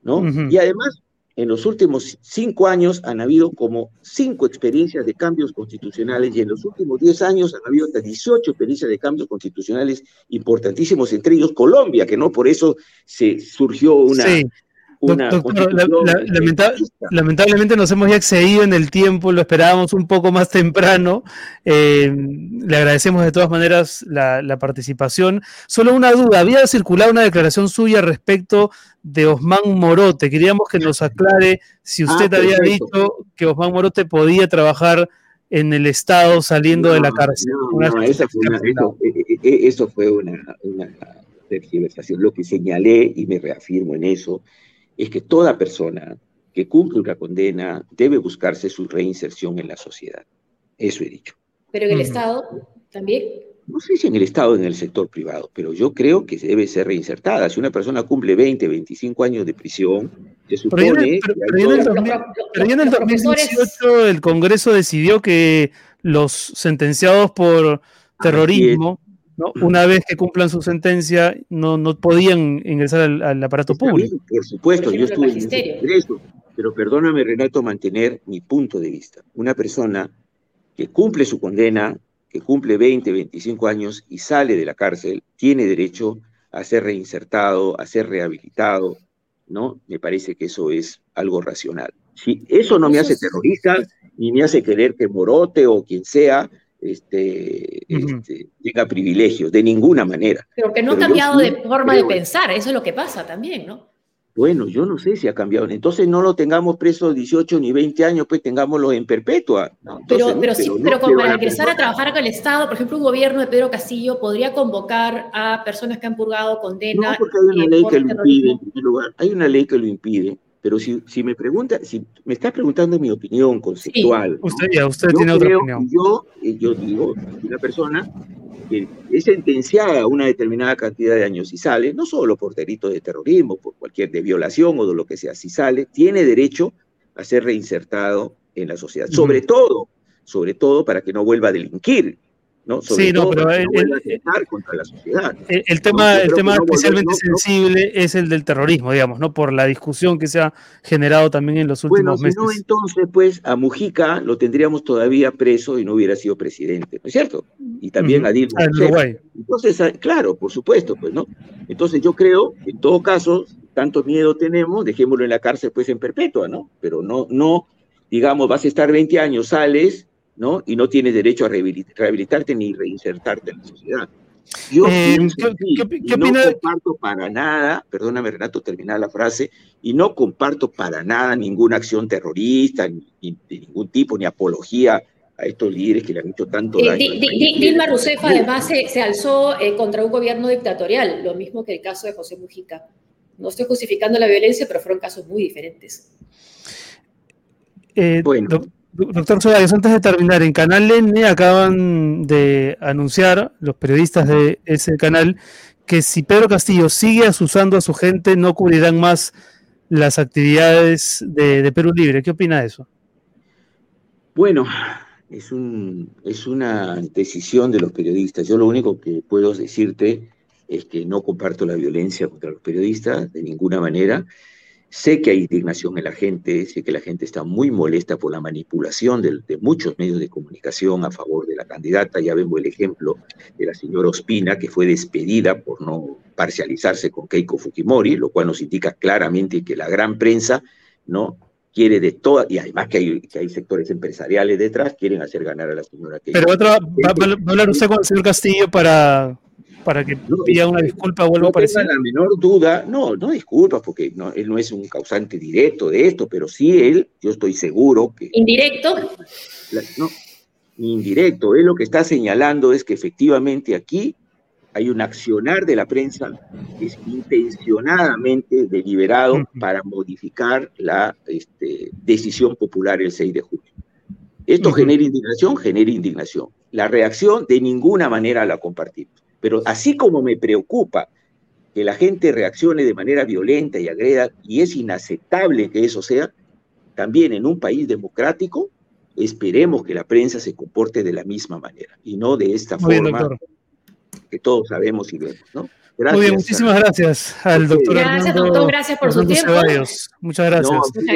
¿no? Y además, en los últimos cinco años han habido como cinco experiencias de cambios constitucionales y en los últimos diez años han habido hasta 18 experiencias de cambios constitucionales importantísimos, entre ellos Colombia, que no por eso se surgió una, lamentablemente nos hemos ya excedido en el tiempo, lo esperábamos un poco más temprano. Eh, le agradecemos de todas maneras la, participación. Solo una duda, había circulado una declaración suya respecto de Osman Morote. Queríamos que nos aclare si ah, usted había dicho que Osman Morote podía trabajar en el Estado saliendo de la cárcel. eso, fue una, una tergiversación. Lo que señalé, y me reafirmo en eso, es que toda persona que cumple una condena debe buscarse su reinserción en la sociedad. Eso he dicho. ¿Pero en el Estado también? No sé si en el Estado o en el sector privado, pero yo creo que debe ser reinsertada. Si una persona cumple 20, 25 años de prisión, se supone... Pero, ya en el 2018 el Congreso decidió que los sentenciados por terrorismo una vez que cumplan su sentencia, no, no podían ingresar al, aparato público. por supuesto, yo estuve en ese Congreso. pero perdóname, Renato, mantener mi punto de vista. Una persona que cumple su condena, que cumple 20, 25 años y sale de la cárcel, tiene derecho a ser reinsertado, a ser rehabilitado, ¿no? Me parece que eso es algo racional. Si eso no me hace terrorista, ni me hace querer que Morote o quien sea este, este, tenga privilegios, de ninguna manera. Pero que no ha cambiado de forma de pensar, eso es lo que pasa también, ¿no? Bueno, yo no sé si ha cambiado. Entonces no lo tengamos preso 18 ni 20 años, pues tengámoslo en perpetua. pero, pero, sí, pero, como para ingresar a trabajar con el Estado, por ejemplo, un gobierno de Pedro Castillo podría convocar a personas que han purgado condena. No, porque hay una ley que lo impide, en primer lugar. Hay una ley que lo impide. Pero si, si me pregunta, si me está preguntando mi opinión conceptual. usted ya, usted tiene otra opinión. Yo, eh, yo digo, una persona que es sentenciada a una determinada cantidad de años y sale, no solo por delitos de terrorismo, por cualquier de violación o de lo que sea, si sale, tiene derecho a ser reinsertado en la sociedad. Sobre todo, sobre todo para que no vuelva a delinquir, sí, no, pero el, contra la sociedad. El, tema, el tema especialmente sensible es el del terrorismo, digamos, ¿no? Por la discusión que se ha generado también en los últimos meses. Bueno, entonces, pues, a Mujica lo tendríamos todavía preso y no hubiera sido presidente, ¿no es cierto? Y también a Dilma. Ah, entonces, ah, claro, por supuesto, pues, ¿no? Entonces yo creo, en todo caso, tanto miedo tenemos, dejémoslo en la cárcel, pues, en perpetua, ¿no? Pero no, no, digamos, vas a estar 20 años, sales ¿no? Y no tienes derecho a rehabilitarte ni reinsertarte en la sociedad. Yo eh, no comparto para nada, perdóname Renato, terminar la frase, y no comparto para nada ninguna acción terrorista, ni, de ningún tipo, ni apología a estos líderes que le han hecho tanto eh, daño. Dilma Rousseff además se, alzó eh, contra un gobierno dictatorial, lo mismo que el caso de José Mujica. No estoy justificando la violencia, pero fueron casos muy diferentes. bueno. Doctor Ceballos, antes de terminar, en Canal N acaban de anunciar los periodistas de ese canal que si Pedro Castillo sigue asusando a su gente, no cubrirán más las actividades de, Perú Libre. ¿Qué opina de eso? Bueno, es, un, es una decisión de los periodistas. Yo lo único que puedo decirte es que no comparto la violencia contra los periodistas de ninguna manera. Sé que hay indignación en la gente, sé que la gente está muy molesta por la manipulación de, muchos medios de comunicación a favor de la candidata. Ya vemos el ejemplo de la señora Ospina, que fue despedida por no parcializarse con Keiko Fujimori, lo cual nos indica claramente que la gran prensa no quiere de todas, y además que hay, que sectores empresariales detrás, quieren hacer ganar a la señora Keiko. Pero otra, va, a hablar usted con el señor Castillo para para que pida una disculpa o algo parecido. la menor duda, no, no disculpas, porque no, él no es un causante directo de esto, pero sí él, yo estoy seguro que... ¿Indirecto? no, indirecto. Él lo que está señalando es que efectivamente aquí hay un accionar de la prensa que es intencionadamente deliberado para modificar la este, decisión popular el 6 de julio. Esto genera indignación, genera indignación. La reacción de ninguna manera la compartimos. Pero así como me preocupa que la gente reaccione de manera violenta y agreda, y es inaceptable que eso sea, también en un país democrático, esperemos que la prensa se comporte de la misma manera y no de esta forma que todos sabemos y vemos, ¿no? Gracias. Muy bien, muchísimas gracias al doctor. Gracias, doctor, gracias por su tiempo. Muchas gracias. muchas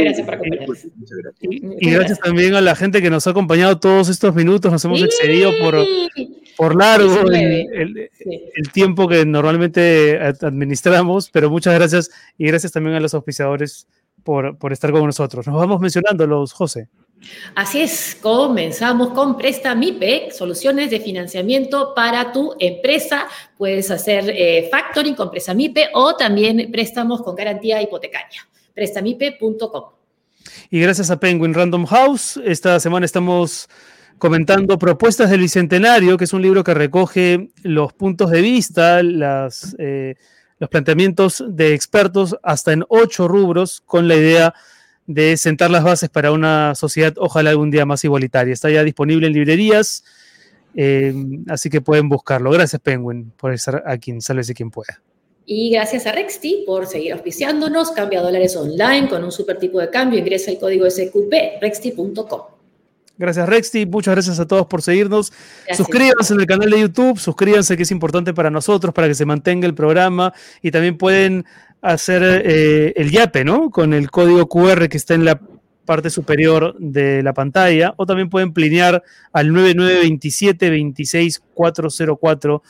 gracias por acompañarnos. Y, gracias también a la gente que nos ha acompañado todos estos minutos. Nos hemos excedido por, por largo el, tiempo que normalmente administramos, pero muchas gracias y gracias también a los auspiciadores por, por estar con nosotros. Nos vamos mencionando los José. Así es, comenzamos con Prestamipe, soluciones de financiamiento para tu empresa. Puedes hacer eh, factoring con Prestamipe o también préstamos con garantía hipotecaria. Prestamipe.com. Y gracias a Penguin Random House, esta semana estamos comentando Propuestas del Bicentenario, que es un libro que recoge los puntos de vista, eh, los planteamientos de expertos hasta en ocho rubros con la idea de sentar las bases para una sociedad ojalá algún día más igualitaria. Está ya disponible en librerías, eh, así que pueden buscarlo. Gracias Penguin por estar aquí, sálvese quien pueda. Y gracias a Rexti por seguir auspiciándonos. Cambia dólares online con un super tipo de cambio. Ingresa el código SQP, rexti.com. Gracias Rexti, muchas gracias a todos por seguirnos. Suscríbanse en el canal de YouTube, suscríbanse que es importante para nosotros, para que se mantenga el programa y también pueden hacer eh, el YAPE, ¿no? Con el código QR que está en la parte superior de la pantalla o también pueden plinear al 9927 26404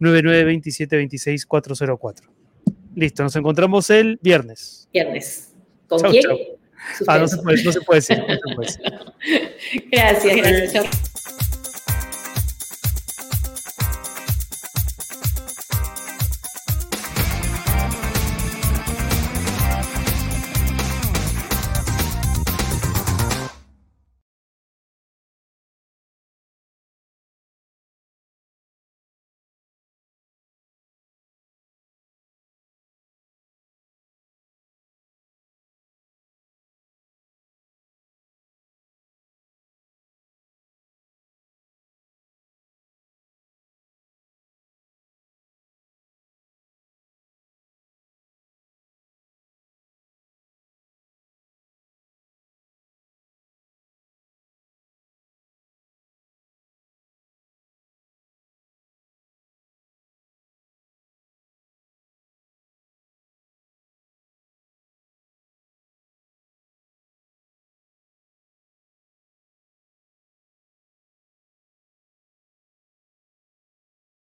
9927 26404. Listo, nos encontramos el viernes. Viernes. ¿Con quién? Ah, no se puede, no se puede decir. gracias, gracias.